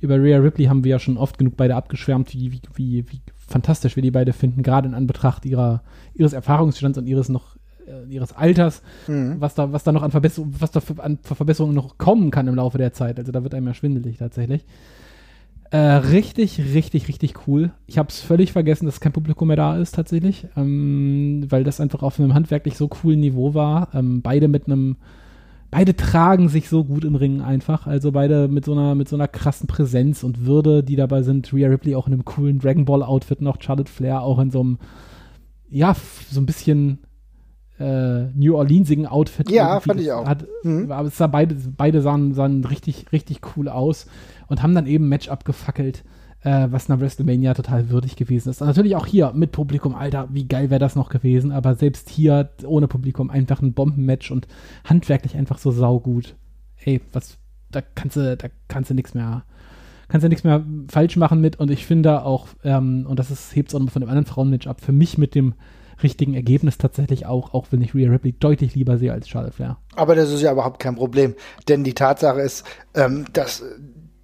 über Rhea Ripley haben wir ja schon oft genug beide abgeschwärmt, wie, wie, wie, wie fantastisch wir die beide finden, gerade in Anbetracht ihrer, ihres Erfahrungsstands und ihres noch äh, ihres Alters, mhm. was da, was da noch an Verbesserungen, was da an Verbesserungen noch kommen kann im Laufe der Zeit. Also da wird einem ja schwindelig tatsächlich. Äh, richtig, richtig, richtig cool. Ich habe es völlig vergessen, dass kein Publikum mehr da ist tatsächlich, ähm, weil das einfach auf einem handwerklich so coolen Niveau war. Ähm, beide mit einem, beide tragen sich so gut im Ring einfach. Also beide mit so einer, mit so einer krassen Präsenz und Würde, die dabei sind. Rhea Ripley auch in einem coolen Dragon Ball Outfit noch, Charlotte Flair auch in so einem, ja, so ein bisschen äh, New Orleansigen Outfit. Ja, fand ich auch. Hat, mhm. Aber es sah beide, beide sahen, sahen richtig, richtig cool aus und haben dann eben ein Match abgefackelt, äh, was einer WrestleMania total würdig gewesen ist. Natürlich auch hier mit Publikum, Alter, wie geil wäre das noch gewesen, aber selbst hier ohne Publikum einfach ein Bombenmatch und handwerklich einfach so saugut. Ey, was, da kannst du, da kannst du nichts mehr, kannst du nichts mehr falsch machen mit und ich finde auch, ähm, und das hebt es auch von dem anderen Frauenmatch ab, für mich mit dem richtigen Ergebnis tatsächlich auch, auch wenn ich Rhea Ripley deutlich lieber sehe als Charlotte Flair. Aber das ist ja überhaupt kein Problem, denn die Tatsache ist, ähm, dass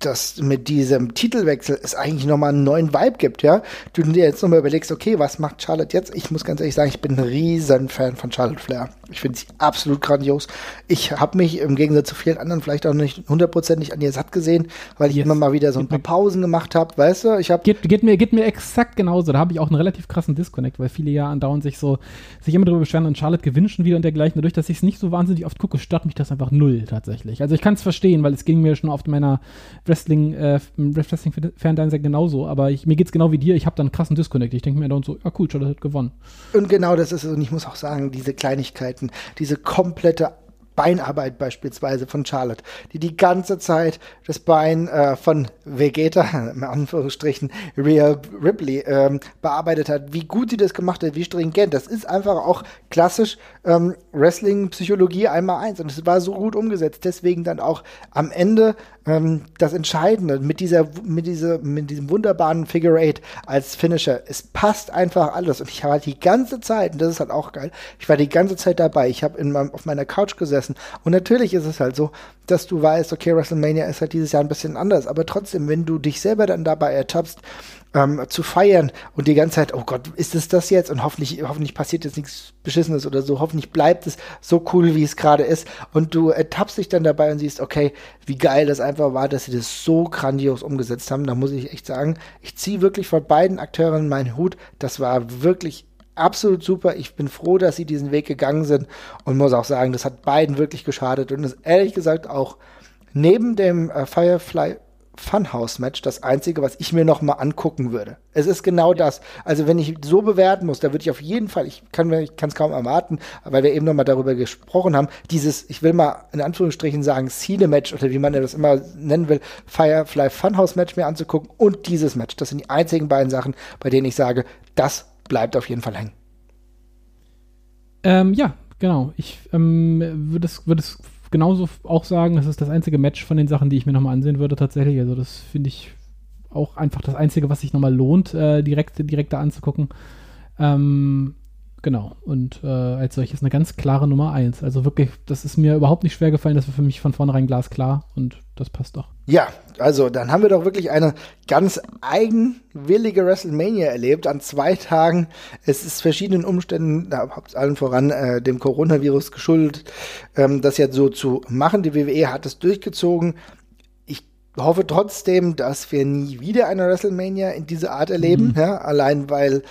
das mit diesem Titelwechsel es eigentlich nochmal einen neuen Vibe gibt, ja. Du dir jetzt nochmal überlegst, okay, was macht Charlotte jetzt? Ich muss ganz ehrlich sagen, ich bin ein riesen Fan von Charlotte Flair. Ich finde sie absolut grandios. Ich habe mich im Gegensatz zu vielen anderen vielleicht auch nicht hundertprozentig an ihr satt gesehen, weil ich yes. immer mal wieder so ein paar Pausen gemacht habe, weißt du? Ich habe geht, geht, mir geht mir exakt genauso. Da habe ich auch einen relativ krassen Disconnect, weil viele ja andauernd sich so sich immer darüber beschweren und Charlotte gewinnt schon wieder und dergleichen. Dadurch, dass ich es nicht so wahnsinnig oft gucke, stört mich das einfach null tatsächlich. Also ich kann es verstehen, weil es ging mir schon oft meiner Wrestling äh, Wrestling-Fan sein genauso, aber ich, mir es genau wie dir. Ich habe da einen krassen Disconnect. Ich denke mir dann so, ja cool, Charlotte hat gewonnen. Und genau das ist es. Und ich muss auch sagen, diese Kleinigkeiten, diese komplette Beinarbeit beispielsweise von Charlotte, die die ganze Zeit das Bein äh, von Vegeta, in Anführungsstrichen, Rhea Ripley, ähm, bearbeitet hat, wie gut sie das gemacht hat, wie stringent. Das ist einfach auch klassisch ähm, Wrestling-Psychologie einmal eins und es war so gut umgesetzt. Deswegen dann auch am Ende ähm, das Entscheidende mit dieser, mit dieser, mit diesem wunderbaren Figure Eight als Finisher. Es passt einfach alles und ich war die ganze Zeit, und das ist halt auch geil, ich war die ganze Zeit dabei. Ich habe auf meiner Couch gesessen und natürlich ist es halt so, dass du weißt, okay, WrestleMania ist halt dieses Jahr ein bisschen anders, aber trotzdem, wenn du dich selber dann dabei ertappst, ähm, zu feiern und die ganze Zeit, oh Gott, ist es das jetzt? Und hoffentlich, hoffentlich passiert jetzt nichts Beschissenes oder so. Hoffentlich bleibt es so cool, wie es gerade ist. Und du ertappst dich dann dabei und siehst, okay, wie geil das einfach war, dass sie das so grandios umgesetzt haben. Da muss ich echt sagen, ich ziehe wirklich von beiden Akteuren meinen Hut. Das war wirklich absolut super. Ich bin froh, dass sie diesen Weg gegangen sind und muss auch sagen, das hat beiden wirklich geschadet und ist ehrlich gesagt auch neben dem äh, Firefly Funhouse-Match das einzige, was ich mir noch mal angucken würde. Es ist genau das. Also wenn ich so bewerten muss, da würde ich auf jeden Fall, ich kann es kaum erwarten, weil wir eben noch mal darüber gesprochen haben, dieses, ich will mal in Anführungsstrichen sagen, Cine-Match oder wie man das immer nennen will, Firefly Funhouse-Match mir anzugucken und dieses Match. Das sind die einzigen beiden Sachen, bei denen ich sage, das bleibt auf jeden Fall hängen. Ähm, ja, genau. Ich ähm, würde es, würd es genauso auch sagen, das ist das einzige Match von den Sachen, die ich mir nochmal ansehen würde tatsächlich. Also das finde ich auch einfach das Einzige, was sich nochmal lohnt, äh, direkt, direkt da anzugucken. Ähm, genau. Und äh, als solches eine ganz klare Nummer eins. Also wirklich, das ist mir überhaupt nicht schwer gefallen. Das war für mich von vornherein glasklar und das passt doch. Ja, also dann haben wir doch wirklich eine ganz eigenwillige WrestleMania erlebt an zwei Tagen. Es ist verschiedenen Umständen, da habt allen voran äh, dem Coronavirus geschuldet, ähm, das jetzt so zu machen. Die WWE hat es durchgezogen. Ich hoffe trotzdem, dass wir nie wieder eine WrestleMania in dieser Art erleben, mhm. ja, allein weil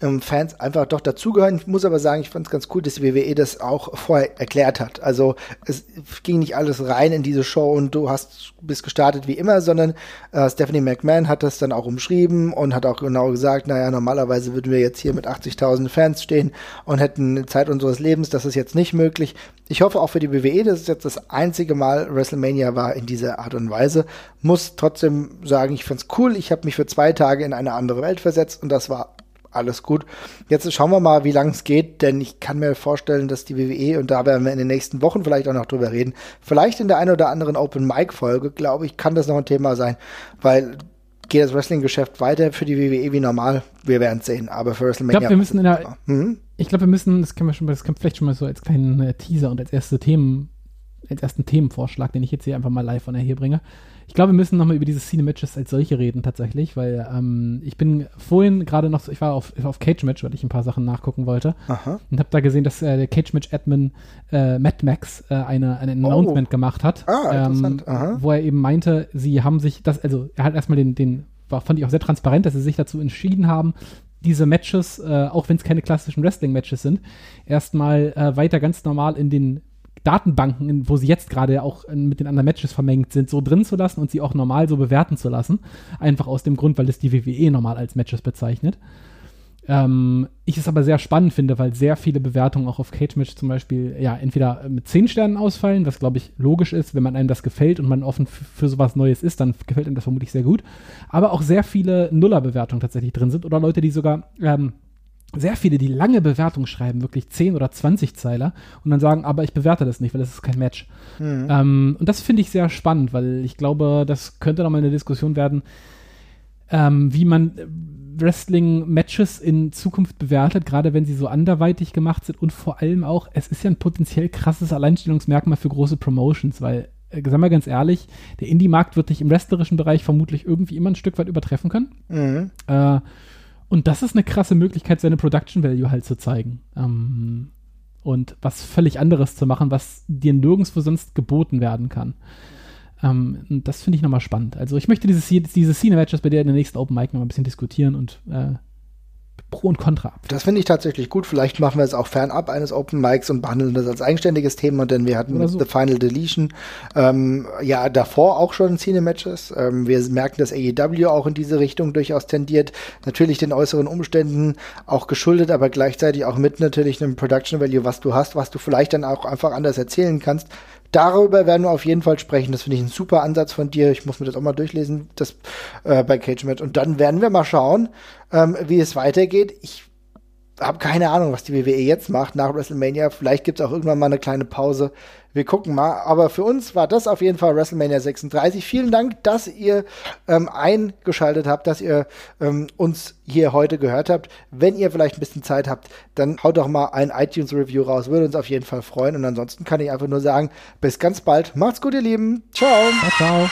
ähm, Fans einfach doch dazugehören. Ich muss aber sagen, ich fand es ganz cool, dass die WWE das auch vorher erklärt hat. Also es ging nicht alles rein in diese Show und du hast bist gestartet wie immer, sondern äh, Stephanie McMahon hat das dann auch umschrieben und hat auch genau gesagt, naja, normalerweise würden wir jetzt hier mit 80.000 Fans stehen und hätten eine Zeit unseres Lebens. Das ist jetzt nicht möglich. Ich hoffe auch für die WWE, dass es jetzt das einzige Mal WrestleMania war in dieser Art und Weise. Muss trotzdem sagen, ich fand's cool. Ich habe mich für zwei Tage in eine andere Welt versetzt und das war alles gut. Jetzt schauen wir mal, wie lang es geht, denn ich kann mir vorstellen, dass die WWE, und da werden wir in den nächsten Wochen vielleicht auch noch drüber reden, vielleicht in der einen oder anderen Open-Mic-Folge, glaube ich, kann das noch ein Thema sein, weil geht das Wrestling-Geschäft weiter für die WWE wie normal? Wir werden es sehen, aber für WrestleMania. Ich glaube, wir müssen in der, mhm. ich glaube, wir müssen, das können wir schon, das können vielleicht schon mal so als kleinen äh, Teaser und als erste Themen, als ersten Themenvorschlag, den ich jetzt hier einfach mal live von der hier bringe. Ich glaube, wir müssen nochmal über diese Cine-Matches als solche reden, tatsächlich, weil ähm, ich bin vorhin gerade noch, so, ich war auf, auf Cage-Match, weil ich ein paar Sachen nachgucken wollte. Aha. Und habe da gesehen, dass äh, der Cage-Match-Admin äh, Mad Max äh, eine, ein oh. Announcement gemacht hat. Ah. Ähm, wo er eben meinte, sie haben sich das, also er hat erstmal den, den, war, fand ich auch sehr transparent, dass sie sich dazu entschieden haben, diese Matches, äh, auch wenn es keine klassischen Wrestling-Matches sind, erstmal äh, weiter ganz normal in den Datenbanken, wo sie jetzt gerade auch mit den anderen Matches vermengt sind, so drin zu lassen und sie auch normal so bewerten zu lassen. Einfach aus dem Grund, weil es die WWE normal als Matches bezeichnet. Ähm, ich es aber sehr spannend finde, weil sehr viele Bewertungen auch auf Cage Match zum Beispiel ja entweder mit 10 Sternen ausfallen, was glaube ich logisch ist, wenn man einem das gefällt und man offen für sowas Neues ist, dann gefällt einem das vermutlich sehr gut. Aber auch sehr viele Nuller-Bewertungen tatsächlich drin sind oder Leute, die sogar ähm, sehr viele, die lange Bewertungen schreiben, wirklich 10 oder 20 Zeiler und dann sagen, aber ich bewerte das nicht, weil das ist kein Match. Mhm. Ähm, und das finde ich sehr spannend, weil ich glaube, das könnte nochmal eine Diskussion werden, ähm, wie man Wrestling-Matches in Zukunft bewertet, gerade wenn sie so anderweitig gemacht sind und vor allem auch, es ist ja ein potenziell krasses Alleinstellungsmerkmal für große Promotions, weil, äh, sagen wir ganz ehrlich, der Indie-Markt wird dich im wrestlerischen Bereich vermutlich irgendwie immer ein Stück weit übertreffen können. Mhm. Äh, und das ist eine krasse Möglichkeit, seine Production Value halt zu zeigen. Ähm, und was völlig anderes zu machen, was dir nirgendwo sonst geboten werden kann. Ähm, das finde ich nochmal spannend. Also ich möchte dieses, diese Scene-Matches bei dir in der nächsten Open Mic nochmal ein bisschen diskutieren und äh, Pro und Contra ab. Das finde ich tatsächlich gut. Vielleicht machen wir es auch fernab eines Open Mics und behandeln das als eigenständiges Thema, denn wir hatten so. The Final Deletion ähm, ja davor auch schon Cine-Matches. Ähm, wir merken, dass AEW auch in diese Richtung durchaus tendiert. Natürlich den äußeren Umständen auch geschuldet, aber gleichzeitig auch mit natürlich einem Production Value, was du hast, was du vielleicht dann auch einfach anders erzählen kannst darüber werden wir auf jeden Fall sprechen. Das finde ich ein super Ansatz von dir. Ich muss mir das auch mal durchlesen, das äh, bei Cage Match. Und dann werden wir mal schauen, ähm, wie es weitergeht. Ich habe keine Ahnung, was die WWE jetzt macht nach WrestleMania. Vielleicht gibt es auch irgendwann mal eine kleine Pause. Wir gucken mal. Aber für uns war das auf jeden Fall WrestleMania 36. Vielen Dank, dass ihr ähm, eingeschaltet habt, dass ihr ähm, uns hier heute gehört habt. Wenn ihr vielleicht ein bisschen Zeit habt, dann haut doch mal ein iTunes-Review raus. Würde uns auf jeden Fall freuen. Und ansonsten kann ich einfach nur sagen, bis ganz bald. Macht's gut, ihr Lieben. Ciao. Ciao, ciao.